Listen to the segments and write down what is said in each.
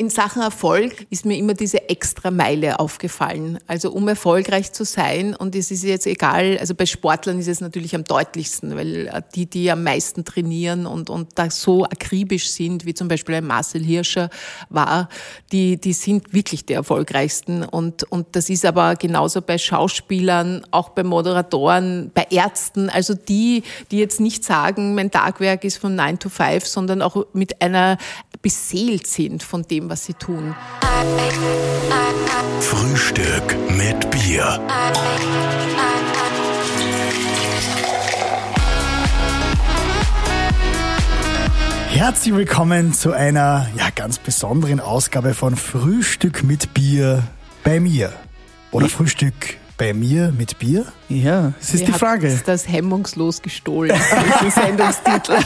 In Sachen Erfolg ist mir immer diese extra Meile aufgefallen. Also um erfolgreich zu sein, und es ist jetzt egal, also bei Sportlern ist es natürlich am deutlichsten, weil die, die am meisten trainieren und, und da so akribisch sind, wie zum Beispiel ein Marcel Hirscher war, die, die sind wirklich die erfolgreichsten. Und, und das ist aber genauso bei Schauspielern, auch bei Moderatoren, bei Ärzten, also die, die jetzt nicht sagen, mein Tagwerk ist von 9 to 5, sondern auch mit einer beseelt sind von dem, was sie tun. Frühstück mit Bier. Herzlich willkommen zu einer ja, ganz besonderen Ausgabe von Frühstück mit Bier bei mir. Oder Frühstück bei mir mit Bier? Ja, es ist Ihr die Frage. das hemmungslos gestohlen, diesen Sendungstitel.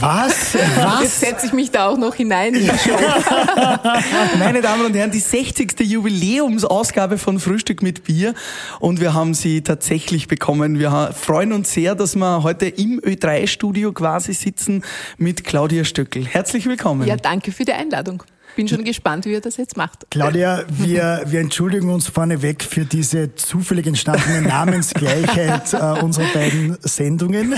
Was? Jetzt Was? setze ich mich da auch noch hinein. Meine Damen und Herren, die 60. Jubiläumsausgabe von Frühstück mit Bier und wir haben sie tatsächlich bekommen. Wir freuen uns sehr, dass wir heute im Ö3-Studio quasi sitzen mit Claudia Stöckel. Herzlich willkommen. Ja, danke für die Einladung. Bin schon gespannt, wie ihr das jetzt macht. Claudia, wir, wir entschuldigen uns vorneweg für diese zufällig entstandene Namensgleichheit äh, unserer beiden Sendungen.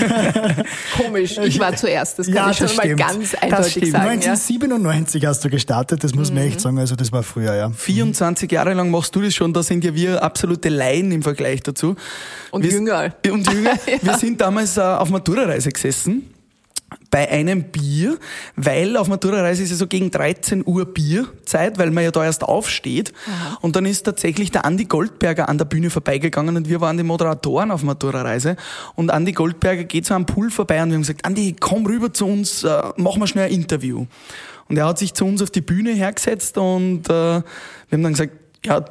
Komisch, ich war zuerst, das kann Ja, ich schon mal stimmt. ganz Das eindeutig stimmt. sagen. Ja. 1997 hast du gestartet, das muss man echt sagen, also das war früher, ja. 24 Jahre lang machst du das schon, da sind ja wir absolute Laien im Vergleich dazu. Und wir, jünger. Und jünger. Wir sind damals äh, auf Matura-Reise gesessen bei einem Bier, weil auf Matura-Reise ist ja so gegen 13 Uhr Bierzeit, weil man ja da erst aufsteht. Und dann ist tatsächlich der Andi Goldberger an der Bühne vorbeigegangen und wir waren die Moderatoren auf Matura-Reise. Und Andi Goldberger geht so am Pool vorbei und wir haben gesagt, Andi, komm rüber zu uns, äh, mach mal schnell ein Interview. Und er hat sich zu uns auf die Bühne hergesetzt und äh, wir haben dann gesagt, ja,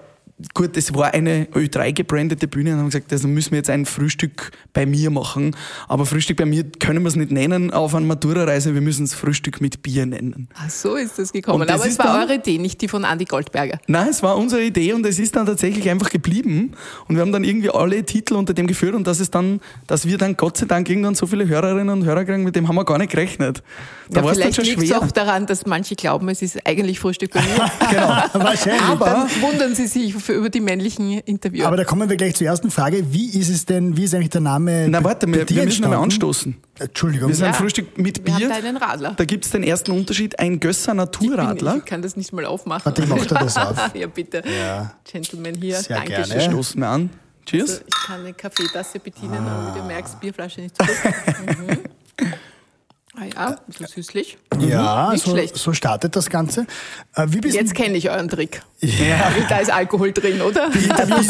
gut, es war eine Ö3 gebrandete Bühne und haben gesagt, also müssen wir jetzt ein Frühstück bei mir machen. Aber Frühstück bei mir können wir es nicht nennen auf einer Matura-Reise, wir müssen es Frühstück mit Bier nennen. Ach, so ist das gekommen. Das Aber es war dann- eure Idee, nicht die von Andi Goldberger. Nein, es war unsere Idee und es ist dann tatsächlich einfach geblieben. Und wir haben dann irgendwie alle Titel unter dem geführt und dass es dann, dass wir dann Gott sei Dank irgendwann so viele Hörerinnen und Hörer kriegen, mit dem haben wir gar nicht gerechnet. Da Ja, war es dann vielleicht schon liegt es schwer. auch daran, dass manche glauben, es ist eigentlich Frühstück bei mir. Wahrscheinlich. Aber- Dann wundern sie sich für, über die männlichen Interviewer. Aber da kommen wir gleich zur ersten Frage. Wie ist es denn, wie ist eigentlich der Name? Na warte, wir, dir wir müssen entstanden? anstoßen. Entschuldigung. Wir sind ein Ja. Frühstück mit Wir haben Bier. da einen Radler. Da gibt's den ersten Unterschied, ein Gösser Naturradler. Ich kann das nicht mal aufmachen. Warte, ich mach dir das auf. ja, bitte. Ja. Gentleman hier. Sehr Dankeschön. gerne. Stoßen wir an. Cheers. Also, ich kann eine Kaffeetasse bedienen, aber wie du merkst, Bierflasche nicht gut. Mhm. Ah ja, ein bisschen süßlich. Ja, Nicht so, schlecht. so startet das Ganze. Äh, Jetzt kenne ich euren Trick. Da ist Alkohol drin, oder? die, Interviews,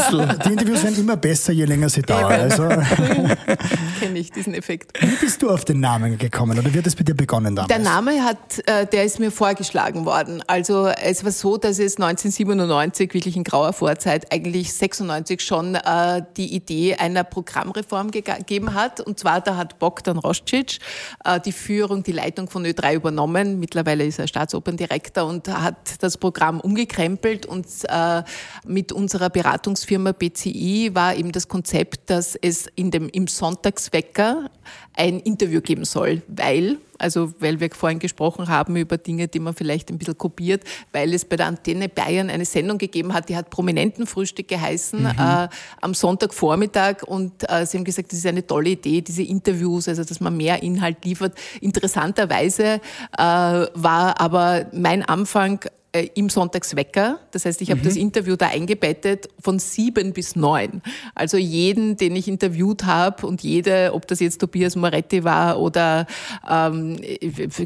die Interviews werden immer besser, je länger sie dauern. Also, kenne ich diesen Effekt. wie bist du auf den Namen gekommen oder wie hat es bei dir begonnen damals? Der Name hat, äh, der ist mir vorgeschlagen worden. Also es war so, dass es 1997, wirklich in grauer Vorzeit, eigentlich 96 schon äh, die Idee einer Programmreform gegeben hat. Und zwar, da hat Bogdan Roscic die Führung, die Leitung von Ö3 übernommen. Mittlerweile ist er Staatsoperndirektor und hat das Programm umgekrempelt. Und äh, mit unserer Beratungsfirma BCI war eben das Konzept, dass es in dem, im Sonntagswecker ein Interview geben soll, weil, also weil wir vorhin gesprochen haben über Dinge, die man vielleicht ein bisschen kopiert, weil es bei der Antenne Bayern eine Sendung gegeben hat, die hat Prominentenfrühstück geheißen, äh, am Sonntagvormittag und äh, sie haben gesagt, das ist eine tolle Idee, diese Interviews, also dass man mehr Inhalt liefert. Interessanterweise äh, war aber mein Anfang äh, im Sonntagswecker. Das heißt, ich habe das Interview da eingebettet von sieben bis neun. Also jeden, den ich interviewt habe und jede, ob das jetzt Tobias Moretti war oder ähm,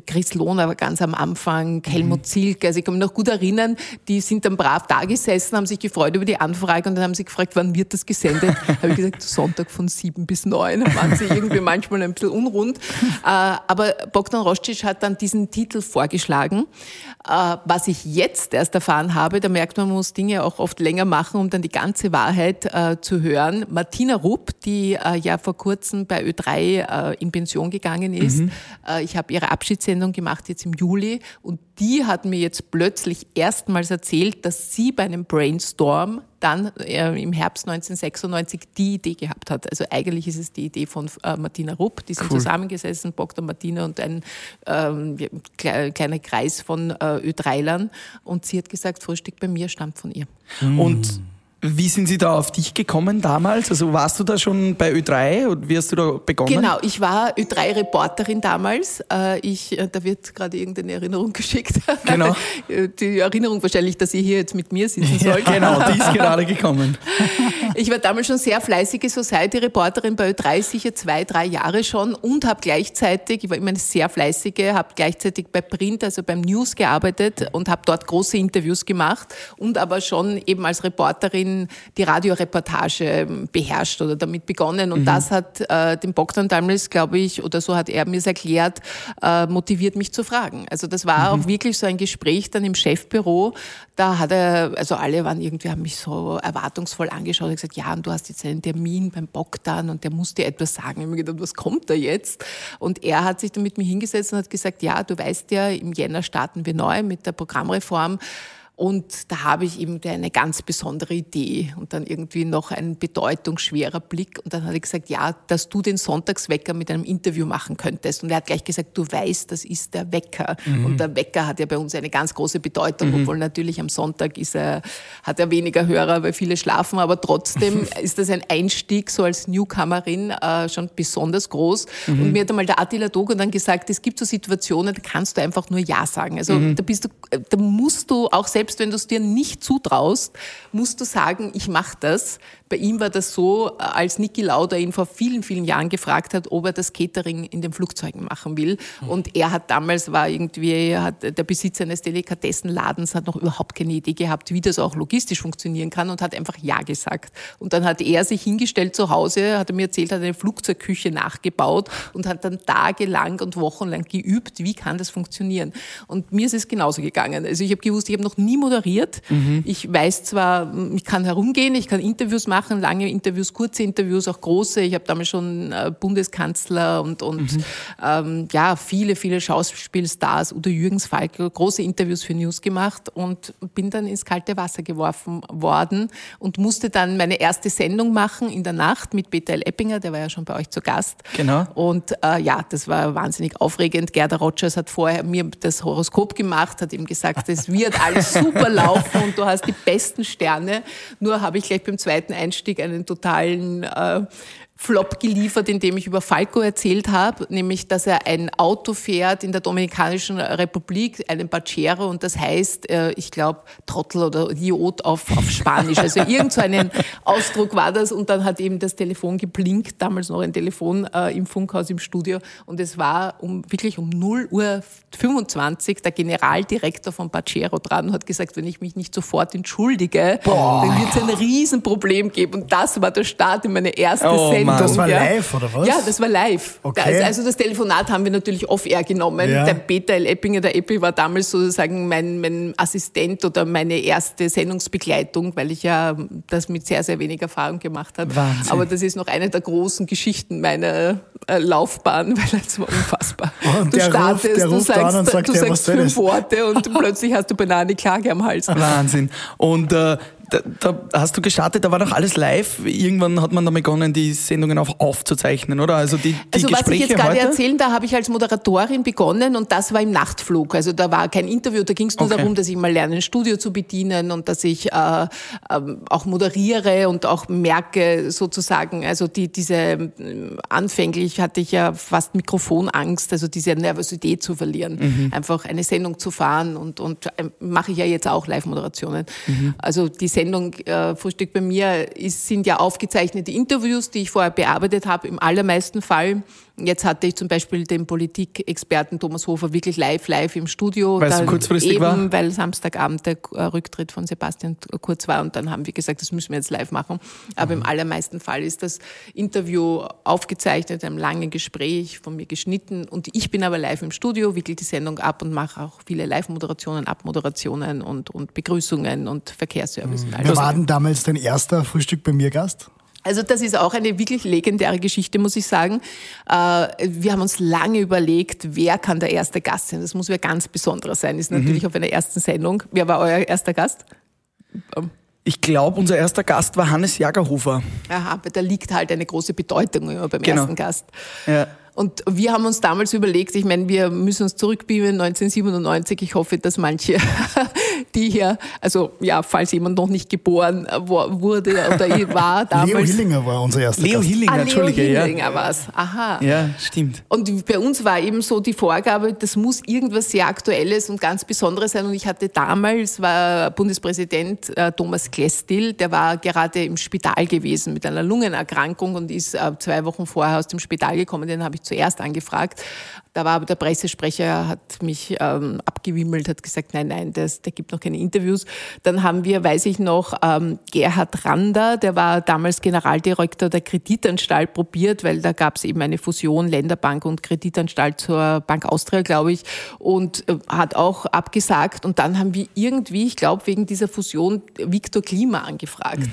Chris Lohner ganz am Anfang, Helmut Zilk, also ich kann mich noch gut erinnern, die sind dann brav da gesessen, haben sich gefreut über die Anfrage und dann haben sie gefragt, wann wird das gesendet? habe ich gesagt, Sonntag von sieben bis neun. Da waren sie irgendwie manchmal ein bisschen unrund. Äh, aber Bogdan Roscic hat dann diesen Titel vorgeschlagen. Äh, was ich jetzt erst erfahren habe, da merkt man, man muss Dinge auch oft länger machen, um dann die ganze Wahrheit äh, zu hören. Martina Rupp, die äh, ja vor kurzem bei Ö3 äh, in Pension gegangen ist, äh, ich habe ihre Abschiedssendung gemacht jetzt im Juli und die hat mir jetzt plötzlich erstmals erzählt, dass sie bei einem Brainstorm dann äh, im Herbst 1996 die Idee gehabt hat. Also eigentlich ist es die Idee von äh, Martina Rupp, die sind cool. zusammengesessen, Dr. Martina und ein ähm, kleiner Kreis von äh, Ö3lern und sie hat gesagt, Frühstück bei mir stammt von ihr. Und wie sind Sie da auf dich gekommen damals? Also warst du da schon bei Ö3 und wie hast du da begonnen? Genau, ich war Ö3-Reporterin damals. Äh, ich, äh, da wird gerade irgendeine Erinnerung geschickt. Genau. Die Erinnerung wahrscheinlich, dass ihr hier jetzt mit mir sitzen sollt. Ja, genau, die ist gerade gekommen. Ich war damals schon sehr fleißige Society-Reporterin bei Ö3, sicher zwei, drei Jahre schon und habe gleichzeitig, ich war immer eine sehr fleißige, habe gleichzeitig bei Print, also beim News gearbeitet und habe dort große Interviews gemacht und aber schon eben als Reporterin die Radioreportage ähm, beherrscht oder damit begonnen. Und mhm. das hat äh, den Bogdan damals, glaube ich, oder so hat er mir es erklärt, äh, motiviert mich zu fragen. Also das war mhm. auch wirklich so ein Gespräch dann im Chefbüro. Da hat er, also alle waren irgendwie, haben mich so erwartungsvoll angeschaut und gesagt, ja, und du hast jetzt einen Termin beim Bogdan und der muss dir etwas sagen. Ich habe mir gedacht, was kommt da jetzt? Und er hat sich dann mit mir hingesetzt und hat gesagt, ja, du weißt ja, im Jänner starten wir neu mit der Programmreform. Und da habe ich ihm eine ganz besondere Idee und dann irgendwie noch ein bedeutungsschwerer Blick. Und dann hat er gesagt, ja, dass du den Sonntagswecker mit einem Interview machen könntest. Und er hat gleich gesagt, du weißt, das ist der Wecker. Mhm. Und der Wecker hat ja bei uns eine ganz große Bedeutung, mhm. obwohl natürlich am Sonntag ist er, hat er weniger Hörer, weil viele schlafen. Aber trotzdem ist das ein Einstieg so als Newcomerin äh, schon besonders groß. Mhm. Und mir hat einmal der Attila Dogo dann gesagt, es gibt so Situationen, da kannst du einfach nur Ja sagen. Also mhm. da bist du, da musst du auch selbst selbst wenn du es dir nicht zutraust, musst du sagen, ich mache das. Bei ihm war das so, als Niki Lauda ihn vor vielen, vielen Jahren gefragt hat, ob er das Catering in den Flugzeugen machen will. Und er hat damals, war irgendwie, hat der Besitzer eines Delikatessenladens, hat noch überhaupt keine Idee gehabt, wie das auch logistisch funktionieren kann und hat einfach Ja gesagt. Und dann hat er sich hingestellt zu Hause, hat er mir erzählt, hat eine Flugzeugküche nachgebaut und hat dann tagelang und wochenlang geübt, wie kann das funktionieren. Und mir ist es genauso gegangen. Also ich habe gewusst, ich habe noch nie moderiert. Mhm. Ich weiß zwar, ich kann herumgehen, ich kann Interviews machen, lange Interviews, kurze Interviews, auch große. Ich habe damals schon äh, Bundeskanzler und, und mhm. ähm, ja, viele, viele Schauspielstars, Udo Jürgens Falk, große Interviews für News gemacht und bin dann ins kalte Wasser geworfen worden und musste dann meine erste Sendung machen in der Nacht mit Peter L. Eppinger, der war ja schon bei euch zu Gast. Genau. Und äh, ja, das war wahnsinnig aufregend. Gerda Rogers hat vorher mir das Horoskop gemacht, hat ihm gesagt, es wird alles super super laufen und du hast die besten Sterne. Nur habe ich gleich beim zweiten Einstieg einen totalen äh, Flop geliefert, in dem ich über Falco erzählt habe, nämlich, dass er ein Auto fährt in der Dominikanischen Republik, einen Pachero, und das heißt, äh, ich glaube, Trottel oder Idiot auf, auf Spanisch. Also irgend so einen Ausdruck war das und dann hat eben das Telefon geblinkt, damals noch ein Telefon äh, im Funkhaus im Studio und es war um, wirklich um 0 Uhr 25 der Generaldirektor von Pachero dran und hat gesagt, wenn ich mich nicht sofort entschuldige, Boah. dann wird es ein Riesenproblem geben und das war der Start in meine erste oh. Sendung Sendung. Das war live, oder was? Ja, das war live. Okay. Also das Telefonat haben wir natürlich off-air genommen. Ja. Der Peter L. Eppinger, der Eppi, war damals sozusagen mein, mein Assistent oder meine erste Sendungsbegleitung, weil ich ja das mit sehr, sehr wenig Erfahrung gemacht habe. Wahnsinn. Aber das ist noch eine der großen Geschichten meiner äh, Laufbahn, weil das war unfassbar. Und du startest, ruft, du sagst, sagt, du sagst fünf Worte und plötzlich hast du eine Klage am Hals. Wahnsinn. Und äh, da, da, hast du gestartet, da war doch alles live. Irgendwann hat man dann begonnen, die Sendungen auch aufzuzeichnen, oder? Also die, die also Gespräche was ich jetzt gerade erzählen, da habe ich als Moderatorin begonnen und das war im Nachtflug. Also da war kein Interview, da ging es nur okay. darum, dass ich mal lerne, ein Studio zu bedienen und dass ich äh, äh, auch moderiere und auch merke sozusagen, also die, diese äh, anfänglich hatte ich ja fast Mikrofonangst, also diese Nervosität zu verlieren, mhm. einfach eine Sendung zu fahren und, und äh, mache ich ja jetzt auch Live-Moderationen. Mhm. Also diese Sendung äh, Frühstück bei mir ist, sind ja aufgezeichnete Interviews, die ich vorher bearbeitet habe, im allermeisten Fall. Jetzt hatte ich zum Beispiel den Politikexperten Thomas Hofer wirklich live, live im Studio. Weil es kurzfristig eben, war? Weil Samstagabend der äh, Rücktritt von Sebastian Kurz war und dann haben wir gesagt, das müssen wir jetzt live machen. Aber mhm. im allermeisten Fall ist das Interview aufgezeichnet, einem langen Gespräch von mir geschnitten und ich bin aber live im Studio, wickel die Sendung ab und mache auch viele Live-Moderationen, Abmoderationen und, und Begrüßungen und Verkehrsservice. Mhm. Wer war denn damals dein erster Frühstück bei mir Gast? Also das ist auch eine wirklich legendäre Geschichte, muss ich sagen. Äh, wir haben uns lange überlegt, wer kann der erste Gast sein. Das muss wer ganz Besonderer sein. Ist natürlich mhm. auf einer ersten Sendung. Wer war euer erster Gast? Ähm, Ich glaube, unser erster Gast war Hannes Jagerhofer. Aha, aber da liegt halt eine große Bedeutung immer beim Genau. ersten Gast. Ja. Und wir haben uns damals überlegt, ich meine, wir müssen uns zurückbeamen, 1997. Ich hoffe, dass manche, die hier, also ja, falls jemand noch nicht geboren wo- wurde oder war damals. Leo Hillinger war unser erster Leo Gast. Hillinger, ah, Leo Entschuldige. ja. Hillinger war's. Aha. ja, stimmt. Und bei uns war eben so die Vorgabe, das muss irgendwas sehr Aktuelles und ganz Besonderes sein. Und ich hatte damals, war Bundespräsident äh, Thomas Klestil, der war gerade im Spital gewesen mit einer Lungenerkrankung und ist äh, zwei Wochen vorher aus dem Spital gekommen. Den habe ich zuerst angefragt. Da war aber der Pressesprecher, hat mich ähm, abgewimmelt, hat gesagt, nein, nein, das, der gibt noch keine Interviews. Dann haben wir, weiß ich noch, ähm, Gerhard Rander, der war damals Generaldirektor der Kreditanstalt probiert, weil da gab es eben eine Fusion Länderbank und Kreditanstalt zur Bank Austria, glaube ich, und äh, hat auch abgesagt. Und dann haben wir irgendwie, ich glaube, wegen dieser Fusion Viktor Klima angefragt.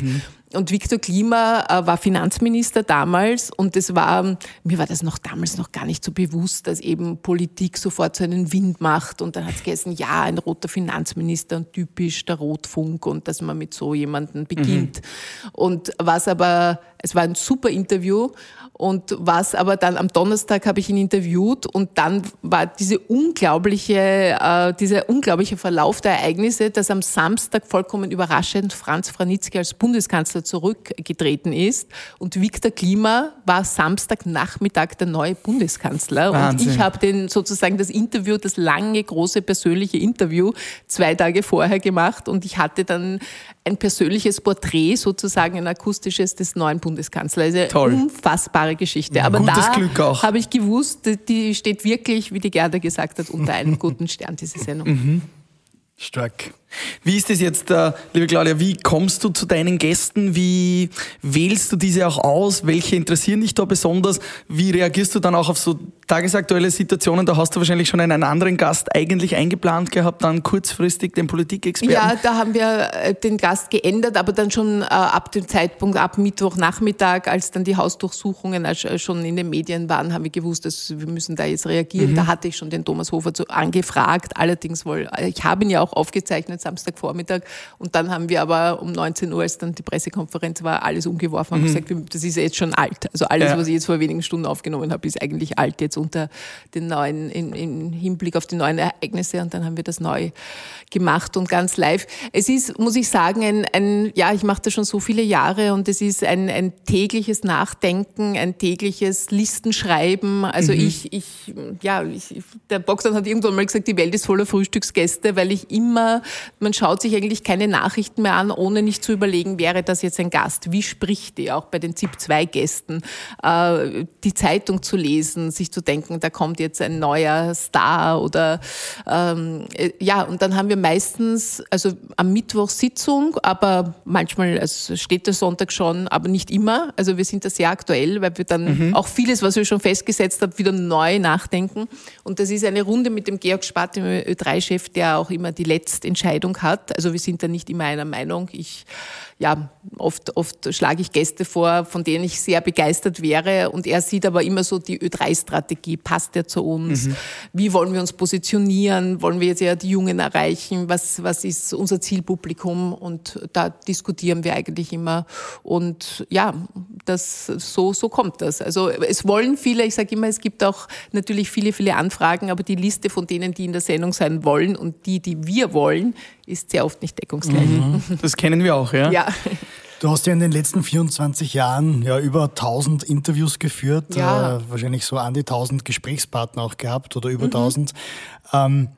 Und Viktor Klima äh, war Finanzminister damals und es war, mir war das noch damals noch gar nicht so bewusst, dass eben Politik sofort so einen Wind macht und dann hat es geheißen, ja, ein roter Finanzminister und typisch der Rotfunk und dass man mit so jemandem beginnt. Und was aber, es war ein super Interview und was aber dann am Donnerstag habe ich ihn interviewt und dann war diese unglaubliche, äh, dieser unglaubliche Verlauf der Ereignisse, dass am Samstag vollkommen überraschend Franz Franitzky als Bundeskanzler zurückgetreten ist und Viktor Klima war Samstagnachmittag der neue Bundeskanzler Wahnsinn. und ich habe den sozusagen das Interview, das lange, große persönliche Interview zwei Tage vorher gemacht und ich hatte dann ein persönliches Porträt, sozusagen ein akustisches des neuen Bundeskanzlers. Also Toll. unfassbare Geschichte. Aber gutes da habe ich gewusst, die steht wirklich, wie die Gerda gesagt hat, unter einem guten Stern, diese Sendung. Stark. Wie ist es jetzt, äh, liebe Claudia, wie kommst du zu deinen Gästen? Wie wählst du diese auch aus? Welche interessieren dich da besonders? Wie reagierst du dann auch auf so tagesaktuelle Situationen? Da hast du wahrscheinlich schon einen anderen Gast eigentlich eingeplant gehabt, dann kurzfristig den Politikexperten. Ja, da haben wir äh, den Gast geändert, aber dann schon äh, ab dem Zeitpunkt, ab Mittwochnachmittag, als dann die Hausdurchsuchungen schon in den Medien waren, haben wir gewusst, dass wir müssen da jetzt reagieren. Da hatte ich schon den Thomas Hofer angefragt. Allerdings wohl, ich habe ihn ja auch aufgezeichnet Samstagvormittag und dann haben wir aber um 19 Uhr, als dann die Pressekonferenz war, alles umgeworfen und gesagt, wir- das ist jetzt schon alt. Also alles, Ja. was ich jetzt vor wenigen Stunden aufgenommen habe, ist eigentlich alt jetzt unter den neuen, im, Hinblick auf die neuen Ereignisse und dann haben wir das neu gemacht und ganz live. Es ist, muss ich sagen, ein, ein ja, ich mache das schon so viele Jahre und es ist ein, ein tägliches Nachdenken, ein tägliches Listenschreiben. Also ich, ich, ja, ich, der Boxer hat irgendwann mal gesagt, die Welt ist voller Frühstücksgäste, weil ich immer, man schaut sich eigentlich keine Nachrichten mehr an, ohne nicht zu überlegen, wäre das jetzt ein Gast? Wie spricht die? Auch bei den ZIP-2-Gästen. Äh, die Zeitung zu lesen, sich zu denken, da kommt jetzt ein neuer Star oder ähm, äh, ja, und dann haben wir meistens, also am Mittwoch Sitzung, aber manchmal, also steht der Sonntag schon, aber nicht immer. Also wir sind da sehr aktuell, weil wir dann auch vieles, was wir schon festgesetzt haben, wieder neu nachdenken. Und das ist eine Runde mit dem Georg Spath, dem Ö3-Chef, der auch immer die Letztentscheidung hat. Also wir sind da nicht immer einer Meinung. Ich ja, oft, oft schlage ich Gäste vor, von denen ich sehr begeistert wäre und er sieht aber immer so die Ö3-Strategie, passt der zu uns? Wie wollen wir uns positionieren? Wollen wir jetzt ja die Jungen erreichen? Was, was ist unser Zielpublikum? Und da diskutieren wir eigentlich immer und ja, das, so, so kommt das. Also es wollen viele, ich sage immer, es gibt auch natürlich viele, viele Anfragen, aber die Liste von denen, die in der Sendung sein wollen und die, die wir wollen, ist sehr oft nicht deckungsgleich. Das kennen wir auch, ja? Ja. Du hast ja in den letzten 24 Jahren ja über 1000 Interviews geführt, Ja. äh, wahrscheinlich so an die 1000 Gesprächspartner auch gehabt oder Mhm. über 1000. Ähm,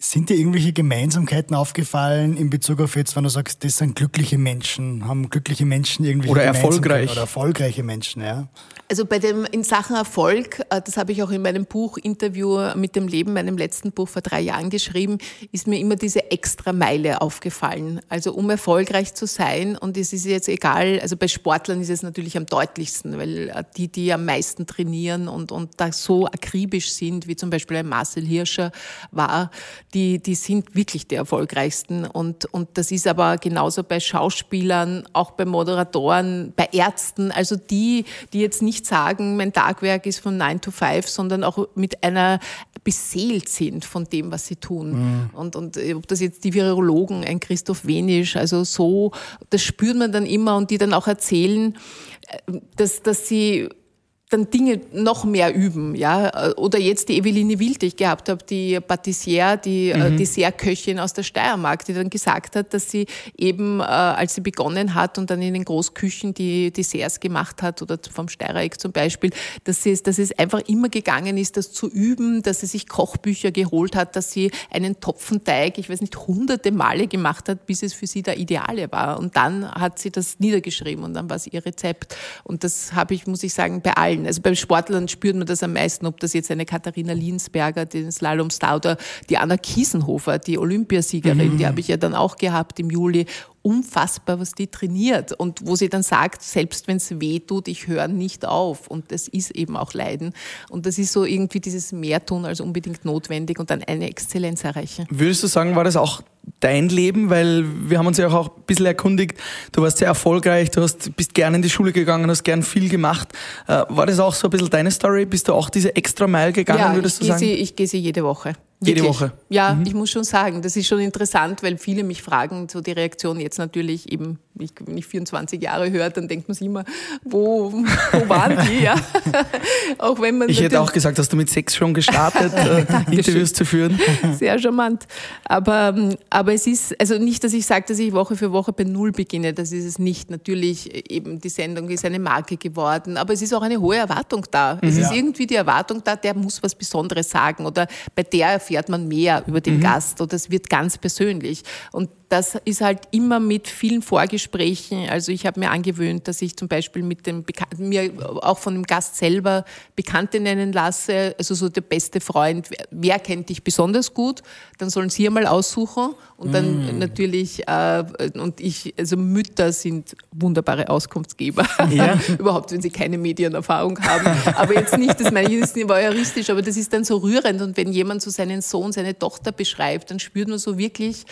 sind dir irgendwelche Gemeinsamkeiten aufgefallen in Bezug auf jetzt, wenn du sagst, das sind glückliche Menschen, haben glückliche Menschen irgendwie Oder erfolgreich. oder erfolgreiche Menschen, ja? Also bei dem in Sachen Erfolg, äh, das habe ich auch in meinem Buch Interview mit dem Leben, meinem letzten Buch vor drei Jahren geschrieben, ist mir immer diese extra Meile aufgefallen. Also um erfolgreich zu sein und es ist jetzt egal, also bei Sportlern ist es natürlich am deutlichsten, weil äh, die, die am meisten trainieren und, und da so akribisch sind, wie zum Beispiel ein Marcel Hirscher war, die, die sind wirklich die erfolgreichsten. Und, und das ist aber genauso bei Schauspielern, auch bei Moderatoren, bei Ärzten, also die, die jetzt nicht sagen, mein Tagwerk ist von 9 to 5, sondern auch mit einer beseelt sind von dem, was sie tun. Mhm. Und, und ob das jetzt die Virologen, ein Christoph Wenisch, also so, das spürt man dann immer und die dann auch erzählen, äh, dass, dass sie dann Dinge noch mehr üben, ja. Oder jetzt die Eveline Wild, die ich gehabt habe, die Patissiere, die äh, mhm. Dessertköchin aus der Steiermark, die dann gesagt hat, dass sie eben, äh, als sie begonnen hat und dann in den Großküchen die Desserts gemacht hat oder vom Steirereck zum Beispiel, dass, sie, dass es einfach immer gegangen ist, das zu üben, dass sie sich Kochbücher geholt hat, dass sie einen Topfenteig, ich weiß nicht, hunderte Male gemacht hat, bis es für sie der Ideale war. Und dann hat sie das niedergeschrieben und dann war es ihr Rezept. Und das habe ich, muss ich sagen, bei allen allen. Also bei Sportlern spürt man das am meisten, ob das jetzt eine Katharina Linsberger, den Slalomstar oder die Anna Kiesenhofer, die Olympiasiegerin, mhm. die habe ich ja dann auch gehabt im Juli unfassbar, was die trainiert und wo sie dann sagt, selbst wenn es weh tut, ich höre nicht auf und das ist eben auch Leiden und das ist so irgendwie dieses mehr tun als unbedingt notwendig und dann eine Exzellenz erreichen. Würdest du sagen, war das auch dein Leben? Weil wir haben uns ja auch ein bisschen erkundigt, du warst sehr erfolgreich, du hast, bist gerne in die Schule gegangen, hast gern viel gemacht. Äh, war das auch so ein bisschen deine Story? Bist du auch diese extra Mile gegangen, ja, würdest du sagen? Sie, ich gehe sie jede Woche. Jede Woche. Ja, mhm. ich muss schon sagen, das ist schon interessant, weil viele mich fragen, so die Reaktion jetzt natürlich eben, wenn ich 24 Jahre höre, dann denkt man sich immer, wo, wo waren die? Ja. auch wenn man ich hätte auch gesagt, hast du mit sechs schon gestartet, äh, Interviews zu führen. Sehr charmant. Aber, aber es ist, also nicht, dass ich sage, dass ich Woche für Woche bei Null beginne, das ist es nicht. Natürlich, eben die Sendung ist eine Marke geworden, aber es ist auch eine hohe Erwartung da. Es mhm. ist irgendwie die Erwartung da, der muss was Besonderes sagen oder bei der erfährt man mehr über den mhm. Gast oder es wird ganz persönlich. Und das ist halt immer mit vielen Vorgesprächen. Also ich habe mir angewöhnt, dass ich zum Beispiel mit dem Bekan mir auch von dem Gast selber Bekannte nennen lasse. Also so der beste Freund. Wer kennt dich besonders gut? Dann sollen Sie einmal aussuchen und dann mm. natürlich äh, und ich. Also Mütter sind wunderbare Auskunftsgeber. Ja. Überhaupt, wenn sie keine Medienerfahrung haben. Aber jetzt nicht, das meine ich ist nicht voyeuristisch, aber das ist dann so rührend. Und wenn jemand so seinen Sohn, seine Tochter beschreibt, dann spürt man so wirklich.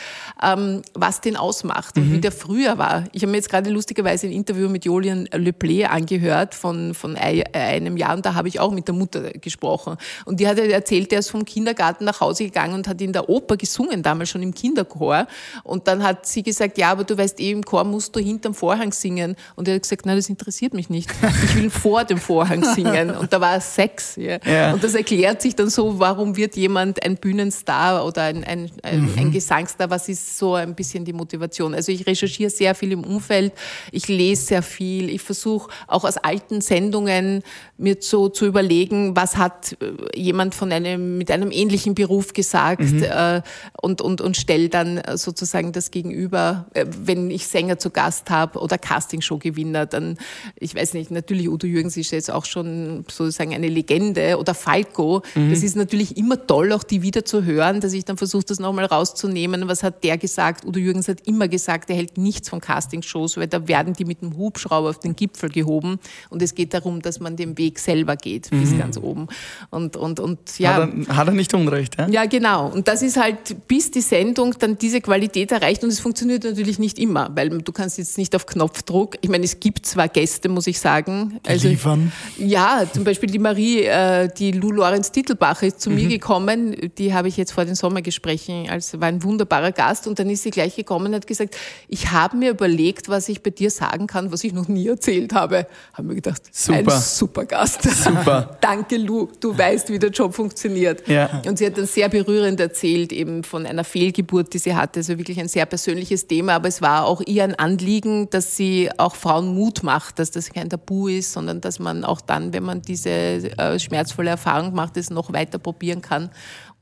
Ähm, was den ausmacht und mhm. wie der früher war. Ich habe mir jetzt gerade lustigerweise ein Interview mit Julian Leplé angehört von, von einem Jahr und da habe ich auch mit der Mutter gesprochen. Und die hat erzählt, der ist vom Kindergarten nach Hause gegangen und hat in der Oper gesungen, damals schon im Kinderchor. Und dann hat sie gesagt, ja, aber du weißt eh, im Chor musst du hinterm Vorhang singen. Und er hat gesagt, nein, das interessiert mich nicht. Ich will vor dem Vorhang singen. Und da war er Sex. Ja. ja. Und das erklärt sich dann so, warum wird jemand ein Bühnenstar oder ein, ein, ein, mhm. ein Gesangsstar, was ist so ein bisschen die Motivation. Also ich recherchiere sehr viel im Umfeld, ich lese sehr viel, ich versuche auch aus alten Sendungen mir so zu überlegen, was hat äh, jemand von einem mit einem ähnlichen Beruf gesagt mhm. äh, und und und stelle dann sozusagen das gegenüber, äh, wenn ich Sänger zu Gast habe oder Castingshow-Gewinner, dann ich weiß nicht, natürlich Udo Jürgens ist jetzt auch schon sozusagen eine Legende oder Falco. Mhm. Das ist natürlich immer toll, auch die wieder zu hören, dass ich dann versuche, das nochmal rauszunehmen. Was hat der gesagt? Udo Jürgens hat immer gesagt, er hält nichts von Castingshows, weil da werden die mit dem Hubschrauber auf den Gipfel gehoben und es geht darum, dass man den Weg selber geht bis mhm. ganz oben. Und, und, und, ja. Hat er, hat er nicht Unrecht, ja? Ja, genau. Und das ist halt, bis die Sendung dann diese Qualität erreicht und es funktioniert natürlich nicht immer, weil du kannst jetzt nicht auf Knopfdruck, ich meine, es gibt zwar Gäste, muss ich sagen. Die also, liefern? Ja, zum Beispiel die Marie, äh, die Lou Lorenz Titelbach ist zu mhm. mir gekommen, die habe ich jetzt vor den Sommergesprächen, als war ein wunderbarer Gast und dann ist sie gleich gekommen und hat gesagt, ich habe mir überlegt, was ich bei dir sagen kann, was ich noch nie erzählt habe. Haben wir gedacht, super. ein super Gast. Super. Danke, Lu, du weißt, wie der Job funktioniert. Ja. Und sie hat dann sehr berührend erzählt, eben von einer Fehlgeburt, die sie hatte. Also wirklich ein sehr persönliches Thema, aber es war auch ihr ein Anliegen, dass sie auch Frauen Mut macht, dass das kein Tabu ist, sondern dass man auch dann, wenn man diese äh, schmerzvolle Erfahrung macht, es noch weiter probieren kann.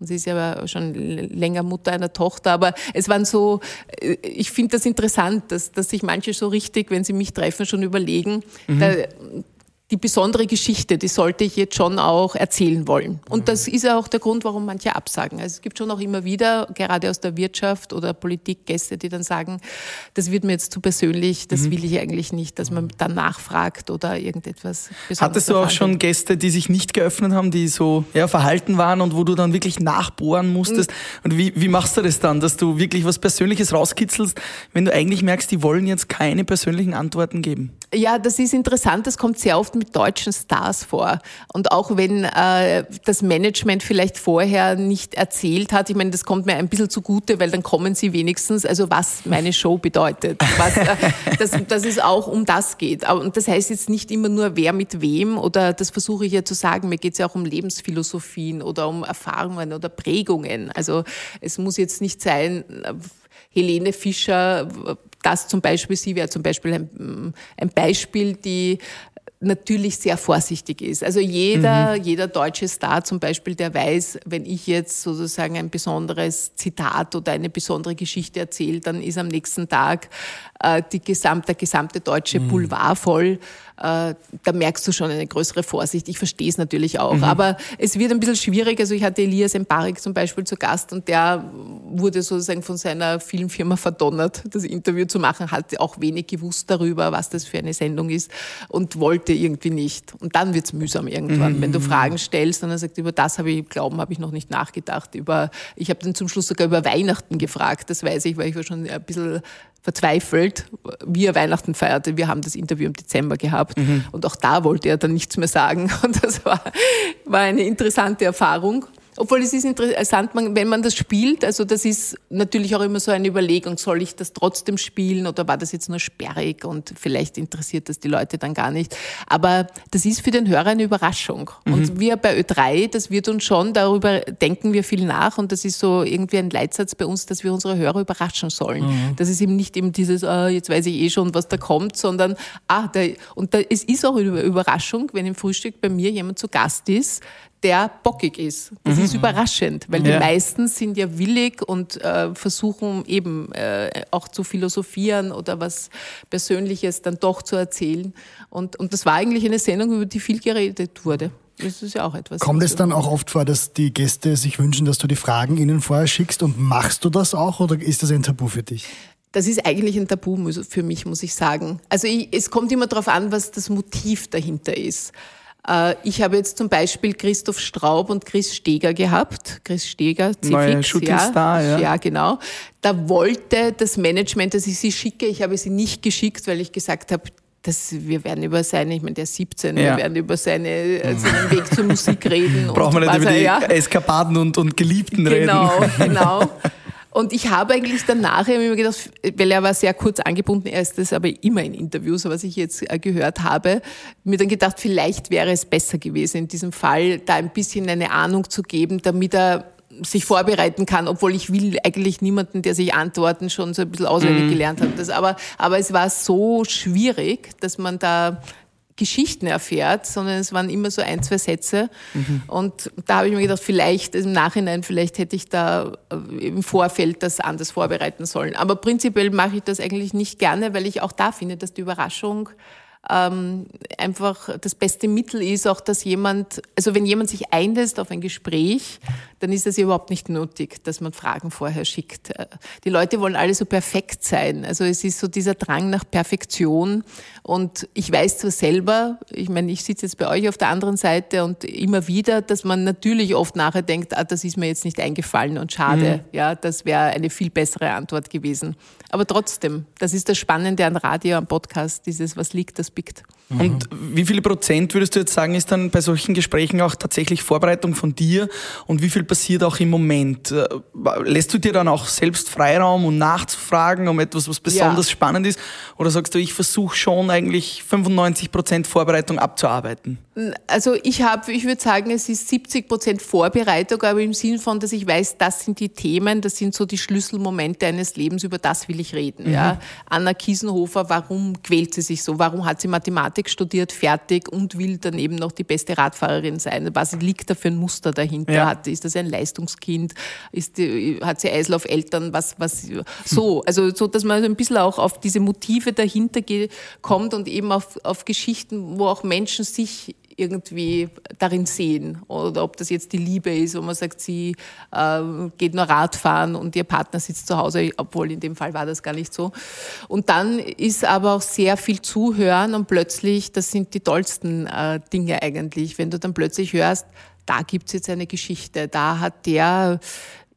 Und sie ist ja schon länger Mutter einer Tochter. Aber es waren so, äh, ich finde das interessant, dass, dass sich manche so richtig, wenn sie mich treffen, schon überlegen, mhm. da, die besondere Geschichte, die sollte ich jetzt schon auch erzählen wollen. Und das ist ja auch der Grund, warum manche absagen. Also es gibt schon auch immer wieder, gerade aus der Wirtschaft oder Politik, Gäste, die dann sagen, das wird mir jetzt zu persönlich, das mhm. will ich eigentlich nicht, dass man dann nachfragt oder irgendetwas. Hattest du auch schon Gäste, die sich nicht geöffnet haben, die so ja, verhalten waren und wo du dann wirklich nachbohren musstest? Mhm. Und wie, wie machst du das dann, dass du wirklich was Persönliches rauskitzelst, wenn du eigentlich merkst, die wollen jetzt keine persönlichen Antworten geben? Ja, das ist interessant. Das kommt sehr oft mit deutschen Stars vor. Und auch wenn äh, das Management vielleicht vorher nicht erzählt hat, ich meine, das kommt mir ein bisschen zugute, weil dann kommen sie wenigstens, also was meine Show bedeutet. Was, äh, dass, dass es auch um das geht. Und das heißt jetzt nicht immer nur, wer mit wem, oder das versuche ich ja zu sagen, mir geht es ja auch um Lebensphilosophien oder um Erfahrungen oder Prägungen. Also es muss jetzt nicht sein, Helene Fischer das zum Beispiel, sie wäre zum Beispiel ein, ein Beispiel, die natürlich sehr vorsichtig ist. Also jeder, mhm. jeder deutsche Star zum Beispiel, der weiß, wenn ich jetzt sozusagen ein besonderes Zitat oder eine besondere Geschichte erzähle, dann ist am nächsten Tag äh, die gesamte, der gesamte deutsche mhm. Boulevard voll da merkst du schon eine größere Vorsicht. Ich verstehe es natürlich auch. Mhm. Aber es wird ein bisschen schwierig. Also ich hatte Elias Mbarik zum Beispiel zu Gast und der wurde sozusagen von seiner Filmfirma verdonnert, das Interview zu machen, hat auch wenig gewusst darüber, was das für eine Sendung ist und wollte irgendwie nicht. Und dann wird es mühsam irgendwann, mhm. wenn du Fragen stellst und er sagt, über das habe ich, glauben, habe ich noch nicht nachgedacht. Über, ich habe dann zum Schluss sogar über Weihnachten gefragt, das weiß ich, weil ich war schon ein bisschen verzweifelt, wie er Weihnachten feierte. Wir haben das Interview im Dezember gehabt mhm. und auch da wollte er dann nichts mehr sagen. Und das war, war eine interessante Erfahrung. Obwohl es ist interessant, wenn man das spielt, also das ist natürlich auch immer so eine Überlegung, soll ich das trotzdem spielen oder war das jetzt nur sperrig und vielleicht interessiert das die Leute dann gar nicht. Aber das ist für den Hörer eine Überraschung. Mhm. Und wir bei Ö3, das wird uns schon, darüber denken wir viel nach und das ist so irgendwie ein Leitsatz bei uns, dass wir unsere Hörer überraschen sollen. Mhm. Das ist eben nicht eben dieses, ah, jetzt weiß ich eh schon, was da kommt, sondern, ah, da, und da, es ist auch eine Überraschung, wenn im Frühstück bei mir jemand zu Gast ist, der bockig ist. Das mhm. ist überraschend, weil ja. die meisten sind ja willig und äh, versuchen eben äh, auch zu philosophieren oder was Persönliches dann doch zu erzählen. Und, und das war eigentlich eine Sendung, über die viel geredet wurde. Das ist ja auch etwas. Kommt es dann auch oft vor, dass die Gäste sich wünschen, dass du die Fragen ihnen vorher schickst und machst du das auch oder ist das ein Tabu für dich? Das ist eigentlich ein Tabu für mich, muss ich sagen. Also ich, es kommt immer darauf an, was das Motiv dahinter ist. Äh, ich habe jetzt zum Beispiel Christoph Straub und Chris Steger gehabt. Chris Steger, Neue Shootingstar, ja, ja. Ja, genau. Da wollte das Management, dass ich sie schicke. Ich habe sie nicht geschickt, weil ich gesagt habe, das, wir werden über seine, ich meine, der ist 17, ja. wir werden über seine, seinen Weg zur Musik reden. Brauchen wir nicht über die ja. Eskapaden und, und Geliebten genau, reden. Genau, genau. Und ich habe eigentlich danach immer gedacht, weil er war sehr kurz angebunden, er ist das aber immer in Interviews, was ich jetzt äh, gehört habe, mir dann gedacht, vielleicht wäre es besser gewesen, in diesem Fall da ein bisschen eine Ahnung zu geben, damit er sich vorbereiten kann, obwohl ich will eigentlich niemanden, der sich Antworten schon so ein bisschen auswendig mhm. gelernt hat. Das, aber, aber es war so schwierig, dass man da Geschichten erfährt, sondern es waren immer so ein, zwei Sätze. Mhm. Und da habe ich mir gedacht, vielleicht im Nachhinein, vielleicht hätte ich da äh, im Vorfeld das anders vorbereiten sollen. Aber prinzipiell mache ich das eigentlich nicht gerne, weil ich auch da finde, dass die Überraschung ähm, einfach das beste Mittel ist, auch dass jemand, also wenn jemand sich einlässt auf ein Gespräch, dann ist das überhaupt nicht nötig, dass man Fragen vorher schickt. Äh, die Leute wollen alle so perfekt sein. Also es ist so dieser Drang nach Perfektion. Und ich weiß zwar selber, ich meine, ich sitze jetzt bei euch auf der anderen Seite und immer wieder, dass man natürlich oft nachher denkt, ah, das ist mir jetzt nicht eingefallen und schade. Mhm. Ja, das wäre eine viel bessere Antwort gewesen. Aber trotzdem, das ist das Spannende an Radio, am Podcast, dieses, was liegt, das biegt. Mhm. Und wie viele Prozent würdest du jetzt sagen, ist dann bei solchen Gesprächen auch tatsächlich Vorbereitung von dir und wie viel passiert auch im Moment? Äh, lässt du dir dann auch selbst Freiraum, um nachzufragen, um etwas, was besonders ja. spannend ist? Oder sagst du, ich versuche schon eigentlich 95 Prozent Vorbereitung abzuarbeiten? Also ich habe, ich würde sagen, es ist 70 Prozent Vorbereitung, aber im Sinn von, dass ich weiß, das sind die Themen, das sind so die Schlüsselmomente eines Lebens, über das will ich reden. Mhm. Ja. Anna Kiesenhofer, warum quält sie sich so? Warum hat sie Mathematik studiert, fertig und will daneben noch die beste Radfahrerin sein? Was liegt da für ein Muster dahinter? Ja. Hat, ist das ein Leistungskind? Ist die, hat sie Eislauf-Eltern? Was, was, so. Also, so, dass man ein bisschen auch auf diese Motive dahinter kommt und eben auf, auf Geschichten, wo auch Menschen sich irgendwie darin sehen. Oder ob das jetzt die Liebe ist, wo man sagt, sie äh, geht nur Radfahren und ihr Partner sitzt zu Hause, obwohl in dem Fall war das gar nicht so. Und dann ist aber auch sehr viel Zuhören und plötzlich, das sind die tollsten äh, Dinge eigentlich, wenn du dann plötzlich hörst, da gibt's jetzt eine Geschichte, da hat der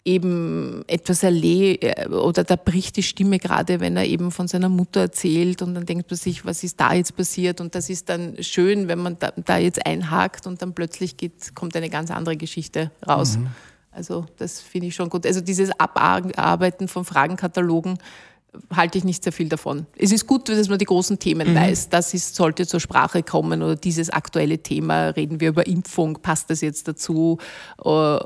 eben etwas erlebt äh, oder da bricht die Stimme gerade, wenn er eben von seiner Mutter erzählt und dann denkt man sich, was ist da jetzt passiert und das ist dann schön, wenn man da, da jetzt einhakt und dann plötzlich geht, kommt eine ganz andere Geschichte raus. Mhm. Also das finde ich schon gut. Also dieses Abarbeiten von Fragenkatalogen, halte ich nicht sehr viel davon. Es ist gut, dass man die großen Themen mhm. weiß. Das ist, sollte zur Sprache kommen oder dieses aktuelle Thema. Reden wir über Impfung, passt das jetzt dazu? Äh,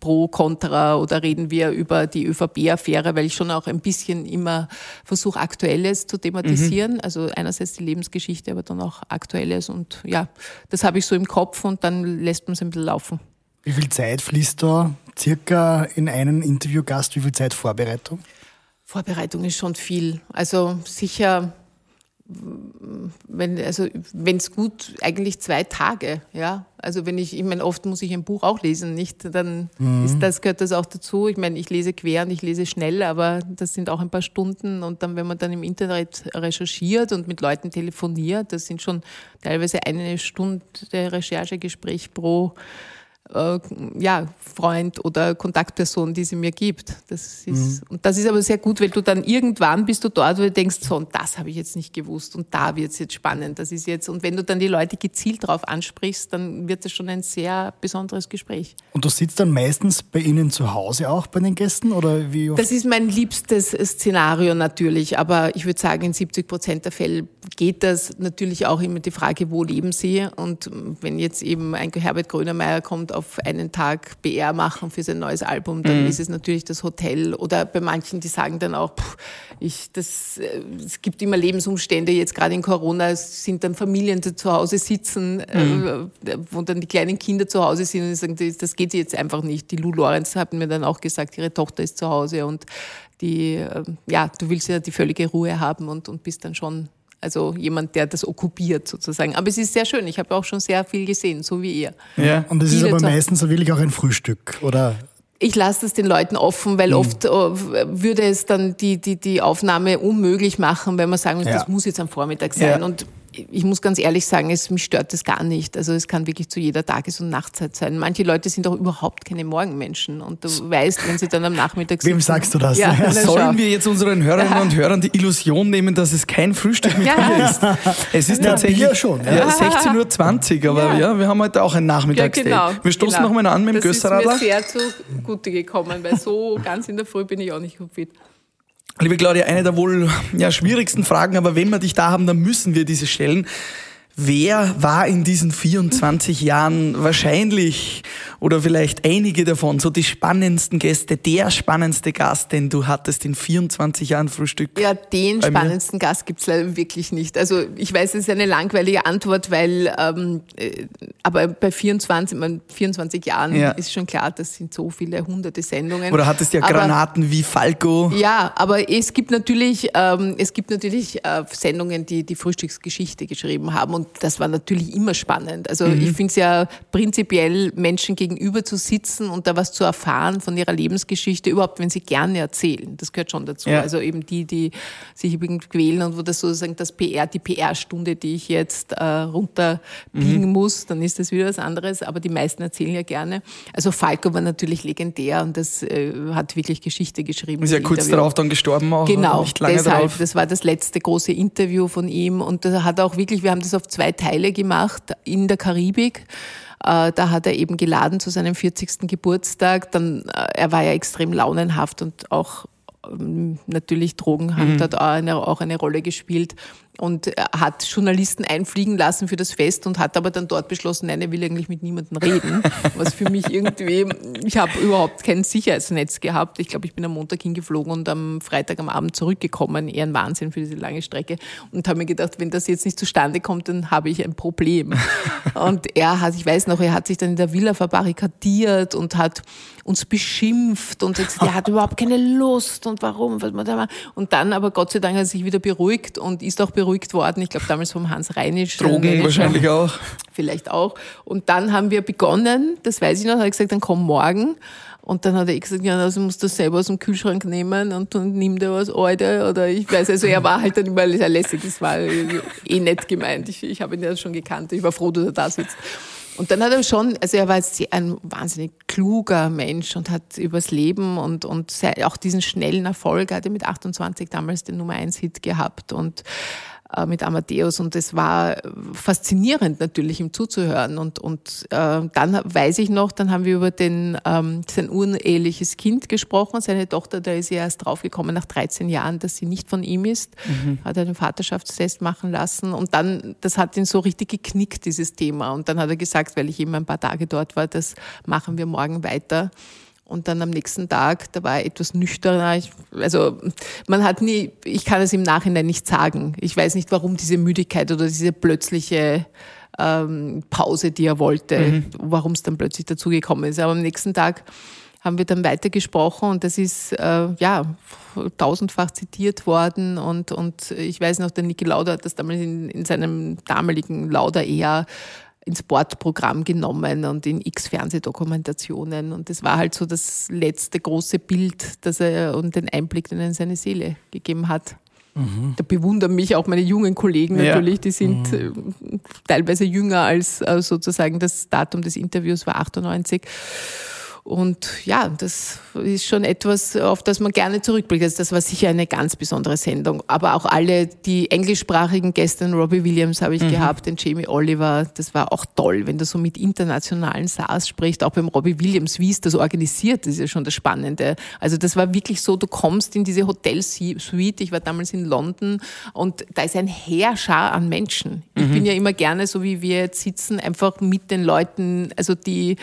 pro, contra oder reden wir über die ÖVP-Affäre, weil ich schon auch ein bisschen immer versuche, Aktuelles zu thematisieren. Mhm. Also einerseits die Lebensgeschichte, aber dann auch Aktuelles. Und ja, das habe ich so im Kopf und dann lässt man es ein bisschen laufen. Wie viel Zeit fließt da circa in einen Interviewgast? Wie viel Zeit Vorbereitung? Vorbereitung ist schon viel. Also sicher, wenn also wenn es gut, eigentlich zwei Tage, ja. Also wenn ich, ich meine, oft muss ich ein Buch auch lesen, nicht? Dann mhm. ist das gehört das auch dazu. Ich meine, ich lese quer und ich lese schnell, aber das sind auch ein paar Stunden. Und dann, wenn man dann im Internet recherchiert und mit Leuten telefoniert, das sind schon teilweise eine Stunde Recherchegespräch pro äh, ja, Freund oder Kontaktperson, die sie mir gibt. Das ist, mhm. Und das ist aber sehr gut, weil du dann irgendwann bist du dort, wo du denkst, so, und das habe ich jetzt nicht gewusst und da wird es jetzt spannend. Das ist jetzt, und wenn du dann die Leute gezielt darauf ansprichst, dann wird das schon ein sehr besonderes Gespräch. Und du sitzt dann meistens bei Ihnen zu Hause auch bei den Gästen oder wie? Das ist mein liebstes Szenario natürlich, aber ich würde sagen, in 70 Prozent der Fälle geht das natürlich auch immer die Frage, wo leben Sie? Und wenn jetzt eben ein Herbert Grönemeyer kommt auf einen Tag BR machen für sein neues Album, dann mhm. ist es natürlich das Hotel. Oder bei manchen, die sagen dann auch, pff, ich, das, äh, es gibt immer Lebensumstände, jetzt gerade in Corona es sind dann Familien, die zu Hause sitzen, äh, mhm. äh, wo dann die kleinen Kinder zu Hause sind und sagen, das geht jetzt einfach nicht. Die Lou Lorenz hat mir dann auch gesagt, ihre Tochter ist zu Hause und die, äh, ja, du willst ja die völlige Ruhe haben und, und bist dann schon also jemand, der das okkupiert sozusagen. Aber es ist sehr schön. Ich habe auch schon sehr viel gesehen, so wie ihr. Ja, und es ist aber meistens so wirklich auch ein Frühstück, oder? Ich lasse das den Leuten offen, weil mhm. oft äh, würde es dann die, die, die Aufnahme unmöglich machen, wenn man sagen muss, ja. das muss jetzt am Vormittag sein. Ja. Und ich muss ganz ehrlich sagen, es, mich stört das gar nicht. Also es kann wirklich zu jeder Tages- und Nachtzeit sein. Manche Leute sind auch überhaupt keine Morgenmenschen und du weißt, wenn sie dann am Nachmittag sind. Wem sagst du das? Ja, Sollen wir jetzt unseren Hörerinnen und Hörern die Illusion nehmen, dass es kein Frühstück mit Bier ist? Es ist tatsächlich schon. Ja. 16.20 Uhr, aber ja. wir haben heute auch ein Nachmittagsdate. Ja, genau, wir stoßen genau. nochmal an mit dem Gösserradler. Das ist mir sehr zugute gekommen, weil so ganz in der Früh bin ich auch nicht fit. Liebe Claudia, eine der wohl ja, schwierigsten Fragen, aber wenn wir dich da haben, dann müssen wir diese stellen. Wer war in diesen 24 Jahren wahrscheinlich oder vielleicht einige davon so die spannendsten Gäste, der spannendste Gast, den du hattest in 24 Jahren Frühstück? Ja, den spannendsten Gast gibt's leider wirklich nicht. Also ich weiß, es ist eine langweilige Antwort, weil ähm, äh, aber bei 24, man, 24 Jahren ja. ist schon klar, das sind so viele hunderte Sendungen. Oder hattest ja aber, Granaten wie Falco? Ja, aber es gibt natürlich, ähm, es gibt natürlich äh, Sendungen, die die Frühstücksgeschichte geschrieben haben und das war natürlich immer spannend. Also mhm. ich finde es ja prinzipiell, Menschen gegenüber zu sitzen und da was zu erfahren von ihrer Lebensgeschichte, überhaupt wenn sie gerne erzählen. Das gehört schon dazu. Ja. Also eben die, die sich übrigens quälen und wo das sozusagen das PR, die PR-Stunde, die ich jetzt äh, runterbiegen mhm. muss, dann ist das wieder was anderes. Aber die meisten erzählen ja gerne. Also Falco war natürlich legendär und das äh, hat wirklich Geschichte geschrieben. Ist ja kurz Interview. darauf dann gestorben auch. Genau, nicht lange deshalb. Darauf. Das war das letzte große Interview von ihm und da hat auch wirklich, wir haben das auf zwei Teile gemacht in der Karibik. Äh, da hat er eben geladen zu seinem 40. Geburtstag. Dann, äh, er war ja extrem launenhaft und auch ähm, natürlich Drogen haben mhm. dort auch eine, auch eine Rolle gespielt. Und hat Journalisten einfliegen lassen für das Fest und hat aber dann dort beschlossen, nein, er will eigentlich mit niemandem reden. Was für mich irgendwie, ich habe überhaupt kein Sicherheitsnetz gehabt. Ich glaube, ich bin am Montag hingeflogen und am Freitag am Abend zurückgekommen. Eher ein Wahnsinn für diese lange Strecke. Und habe mir gedacht, wenn das jetzt nicht zustande kommt, dann habe ich ein Problem. Und er hat, ich weiß noch, er hat sich dann in der Villa verbarrikadiert und hat uns beschimpft und gesagt, er hat überhaupt keine Lust und warum, was man da war. Und dann aber Gott sei Dank hat er sich wieder beruhigt und ist auch beruhigt worden. Ich glaube damals vom Hans Reinisch. Drogen wahrscheinlich auch. Vielleicht auch. Und dann haben wir begonnen, das weiß ich noch, hat er gesagt, dann komm morgen. Und dann hat er gesagt, ja, also musst du das selber aus dem Kühlschrank nehmen und dann nimm dir was Alte oder ich weiß, also er war halt dann immer sehr lässig, das war eh nett gemeint. Ich, ich habe ihn ja schon gekannt, ich war froh, dass er da sitzt. Und dann hat er schon, also er war ein wahnsinnig kluger Mensch und hat übers Leben und, und auch diesen schnellen Erfolg, er hatte mit 28 damals den Nummer 1 Hit gehabt und äh, mit Amadeus und es war faszinierend natürlich ihm zuzuhören. Und und äh, dann weiß ich noch, dann haben wir über den ähm, sein uneheliches Kind gesprochen, seine Tochter, da ist sie erst draufgekommen nach 13 Jahren, dass sie nicht von ihm ist, mhm. hat er einen Vaterschaftstest machen lassen. Und dann das hat ihn so richtig geknickt dieses Thema. Und dann hat er gesagt, weil ich eben ein paar Tage dort war, das machen wir morgen weiter. Und dann am nächsten Tag, da war er etwas nüchterner. Ich, also man hat nie, ich kann es im Nachhinein nicht sagen. Ich weiß nicht, warum diese Müdigkeit oder diese plötzliche ähm, Pause, die er wollte, mhm. warum es dann plötzlich dazugekommen ist. Aber am nächsten Tag haben wir dann weitergesprochen und das ist äh, ja tausendfach zitiert worden und, und ich weiß noch, der Niki Lauda hat das damals in, in seinem damaligen Lauda eher ins Bordprogramm genommen und in x Fernsehdokumentationen. Und das war halt so das letzte große Bild, das er und den Einblick, den er in seine Seele gegeben hat. Mhm. Da bewundern mich auch meine jungen Kollegen natürlich, die sind mhm. Äh, teilweise jünger als äh, sozusagen das Datum des Interviews war 98. Und ja, das ist schon etwas, auf das man gerne zurückblickt. Also das war sicher eine ganz besondere Sendung. Aber auch alle die englischsprachigen Gäste, Robbie Williams habe ich mhm. gehabt, den Jamie Oliver, das war auch toll, wenn du so mit internationalen Stars sprichst, auch beim Robbie Williams, wie ist das organisiert, das ist ja schon das Spannende. Also das war wirklich so, du kommst in diese Hotelsuite, ich war damals in London und da ist ein Heerschar an Menschen. Ich mhm. bin ja immer gerne, so wie wir jetzt sitzen, einfach mit den Leuten, also die